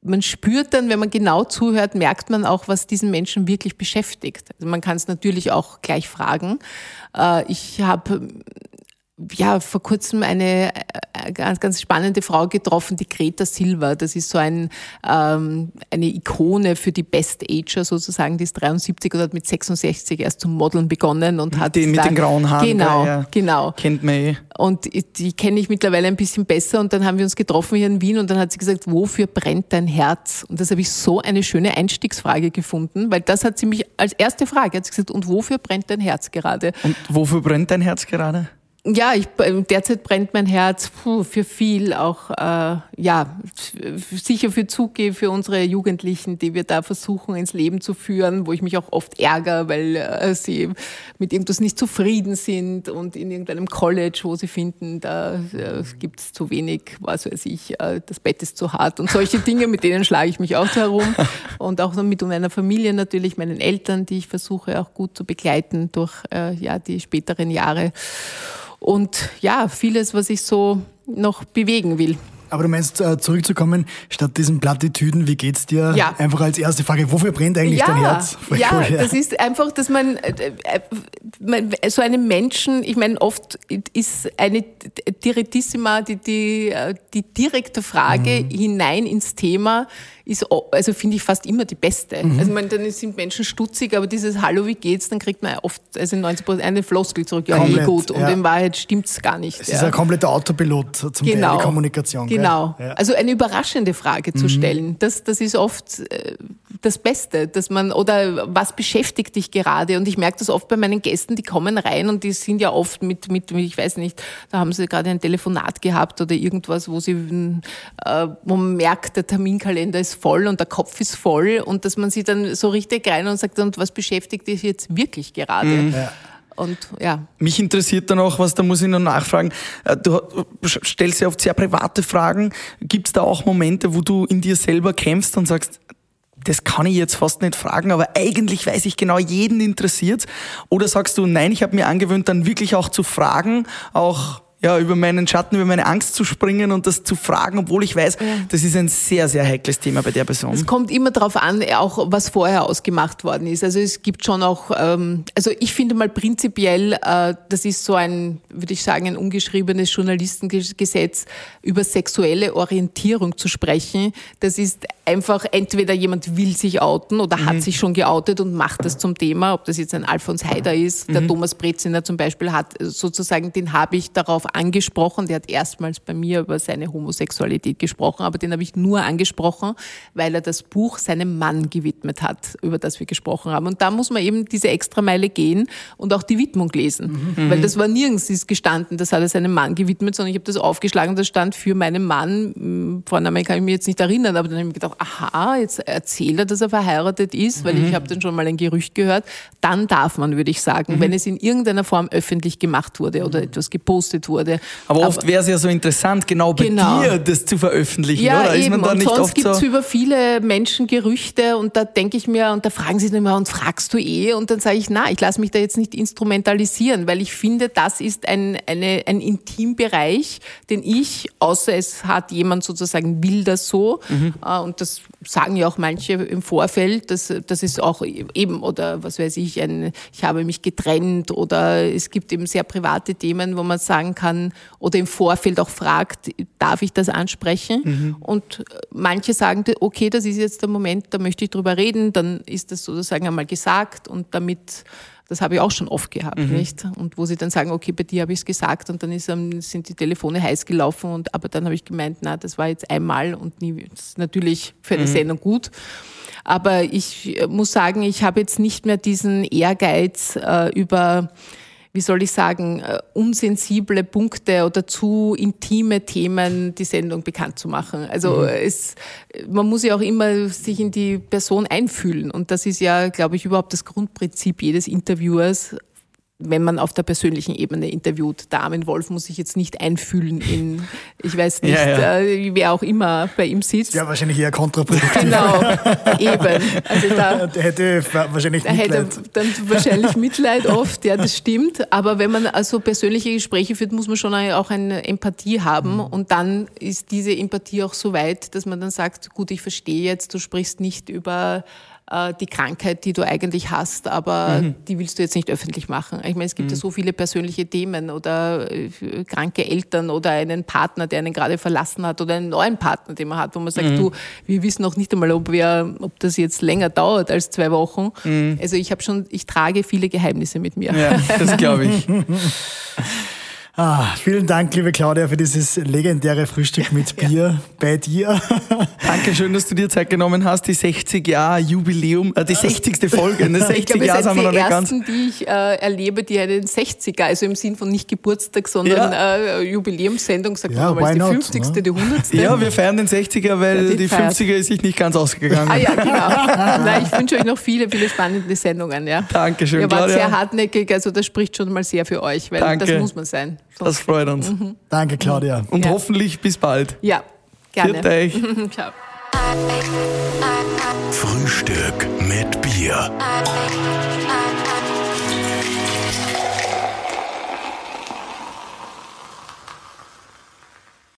Man spürt dann, wenn man genau zuhört, merkt man auch, was diesen Menschen wirklich beschäftigt. Also man kann es natürlich auch gleich fragen. Äh, ich habe ja, vor kurzem eine äh, ganz, ganz spannende Frau getroffen, die Greta Silva. Das ist so ein, ähm, eine Ikone für die Best Ager sozusagen. Die ist 73 und hat mit 66 erst zum Modeln begonnen und hat den mit den grauen Haaren. Genau, ja. genau. Kennt man eh. Und die kenne ich mittlerweile ein bisschen besser. Und dann haben wir uns getroffen hier in Wien und dann hat sie gesagt, wofür brennt dein Herz? Und das habe ich so eine schöne Einstiegsfrage gefunden, weil das hat sie mich als erste Frage hat sie gesagt, und wofür brennt dein Herz gerade? Und wofür brennt dein Herz gerade? Ja, ich, derzeit brennt mein Herz puh, für viel, auch äh, ja sicher für Zuge für unsere Jugendlichen, die wir da versuchen ins Leben zu führen, wo ich mich auch oft ärgere, weil äh, sie mit irgendwas nicht zufrieden sind und in irgendeinem College, wo sie finden, da äh, gibt es zu wenig, was weiß ich, äh, das Bett ist zu hart und solche Dinge, mit denen schlage ich mich auch herum. Und auch mit meiner Familie natürlich, meinen Eltern, die ich versuche auch gut zu begleiten durch äh, ja die späteren Jahre und ja, vieles, was ich so noch bewegen will. Aber du meinst, äh, zurückzukommen, statt diesen Plattitüden, wie geht's dir? Ja. Einfach als erste Frage, wofür brennt eigentlich ja, dein Herz? Ja, cool, ja, das ist einfach, dass man, äh, äh, so einem Menschen, ich meine, oft ist eine Direttissima, die, die, die direkte Frage mhm. hinein ins Thema, ist, also finde ich fast immer die beste. Mhm. Also ich meine, dann sind Menschen stutzig, aber dieses Hallo, wie geht's, dann kriegt man oft, also 90 Prozent eine Floskel zurück, ja, Komplett, eh gut. Und in Wahrheit stimmt's gar nicht. Es ist ein kompletter Autopilot zum genau. Teil, die Kommunikation. Genau. Ja. Also eine überraschende Frage zu mhm. stellen, das, das ist oft äh, das Beste, dass man, oder was beschäftigt dich gerade? Und ich merke das oft bei meinen Gästen, die kommen rein und die sind ja oft mit, mit ich weiß nicht, da haben sie gerade ein Telefonat gehabt oder irgendwas, wo sie, äh, wo man merkt, der Terminkalender ist voll und der Kopf ist voll und dass man sie dann so richtig rein und sagt, und was beschäftigt dich jetzt wirklich gerade? Mhm. Ja. Und ja. Mich interessiert dann auch, was da muss ich noch nachfragen. Äh, du stellst ja oft sehr private Fragen. Gibt es da auch Momente, wo du in dir selber kämpfst und sagst, das kann ich jetzt fast nicht fragen, aber eigentlich weiß ich genau, jeden interessiert. Oder sagst du, nein, ich habe mir angewöhnt, dann wirklich auch zu fragen, auch ja, über meinen Schatten, über meine Angst zu springen und das zu fragen, obwohl ich weiß, ja. das ist ein sehr, sehr heikles Thema bei der Person. Es kommt immer darauf an, auch was vorher ausgemacht worden ist. Also es gibt schon auch, ähm, also ich finde mal prinzipiell, äh, das ist so ein, würde ich sagen, ein ungeschriebenes Journalistengesetz, über sexuelle Orientierung zu sprechen. Das ist einfach, entweder jemand will sich outen oder mhm. hat sich schon geoutet und macht das zum Thema, ob das jetzt ein Alfons Heider ist, der mhm. Thomas Breziner zum Beispiel hat sozusagen, den habe ich darauf angesprochen. Der hat erstmals bei mir über seine Homosexualität gesprochen, aber den habe ich nur angesprochen, weil er das Buch seinem Mann gewidmet hat, über das wir gesprochen haben. Und da muss man eben diese Extrameile gehen und auch die Widmung lesen. Mhm. Weil das war nirgends ist gestanden, das hat er seinem Mann gewidmet, sondern ich habe das aufgeschlagen, das stand für meinen Mann. Vorname kann ich mich jetzt nicht erinnern, aber dann habe ich mir gedacht, aha, jetzt erzählt er, dass er verheiratet ist, weil mhm. ich habe dann schon mal ein Gerücht gehört. Dann darf man, würde ich sagen, mhm. wenn es in irgendeiner Form öffentlich gemacht wurde oder etwas gepostet wurde, wurde. Aber oft wäre es ja so interessant, genau bei genau. dir das zu veröffentlichen, ja, oder? Ist eben. und sonst gibt es so über viele Menschen Gerüchte und da denke ich mir, und da fragen sie immer, und fragst du eh? Und dann sage ich, na, ich lasse mich da jetzt nicht instrumentalisieren, weil ich finde, das ist ein, eine, ein Intimbereich, den ich, außer es hat jemand sozusagen will das so, mhm. Äh, und das sagen ja auch manche im Vorfeld, dass das ist auch eben, oder was weiß ich, ein, ich habe mich getrennt oder es gibt eben sehr private Themen, wo man sagen kann, oder im Vorfeld auch fragt, darf ich das ansprechen? Mhm. Und manche sagen, okay, das ist jetzt der Moment, da möchte ich drüber reden, dann ist das sozusagen einmal gesagt und damit das habe ich auch schon oft gehabt, mhm. nicht? Und wo sie dann sagen, okay, bei dir habe ich es gesagt und dann ist, sind die Telefone heiß gelaufen und aber dann habe ich gemeint, na, das war jetzt einmal und nie, das ist natürlich für eine mhm. Sendung gut. Aber ich muss sagen, ich habe jetzt nicht mehr diesen Ehrgeiz äh, über wie soll ich sagen, äh, unsensible Punkte oder zu intime Themen die Sendung bekannt zu machen. Also mhm. es, man muss ja auch immer sich in die Person einfühlen. Und das ist ja, glaube ich, überhaupt das Grundprinzip jedes Interviewers, wenn man auf der persönlichen Ebene interviewt. Der Armin Wolf muss sich jetzt nicht einfühlen in, ich weiß nicht, ja, ja. Äh, wer auch immer bei ihm sitzt. Ja, wahrscheinlich eher kontraproduktiv. Genau, eben. Also da, der hätte wahrscheinlich Mitleid. hätte dann wahrscheinlich Mitleid oft, ja, das stimmt. Aber wenn man also persönliche Gespräche führt, muss man schon auch eine Empathie haben. Mhm. Und dann ist diese Empathie auch so weit, dass man dann sagt, gut, ich verstehe jetzt, du sprichst nicht über äh, die Krankheit, die du eigentlich hast, aber mhm. die willst du jetzt nicht öffentlich machen. Ich meine, es gibt mhm. ja so viele persönliche Themen oder äh, kranke Eltern oder einen Partner, der einen gerade verlassen hat oder einen neuen Partner, den man hat, wo man sagt, mhm. du, wir wissen noch nicht einmal, ob wir, ob das jetzt länger dauert als zwei Wochen. Mhm. Also ich habe schon, ich trage viele Geheimnisse mit mir. Ja, das glaube ich. Ah, vielen Dank, liebe Claudia, für dieses legendäre Frühstück mit Bier ja. bei dir. Dankeschön, dass du dir Zeit genommen hast. Die 60 Jahre Jubiläum, äh, die 60. Folge, ne? 60 ich glaube, Jahre sind wir noch nicht ganz. Die ersten, die ich äh, erlebe, die einen 60er, also im Sinn von nicht Geburtstag, sondern ja. äh, Jubiläumssendung, sagt ja, man mal, die not, 50. Ne? die 100. Ja, wir feiern den 60er, weil ja, die, die 50er ist sich nicht ganz ausgegangen. Ah ja, genau. Nein, ich wünsche euch noch viele, viele spannende Sendungen. Ja. Dankeschön, Ihr wart sehr hartneckig, also das spricht schon mal sehr für euch, weil Danke. das muss man sein. Das freut uns. Mhm. Danke, Claudia. Und ja. hoffentlich bis bald. Ja, gerne. Viert euch. Ciao. Frühstück mit Bier.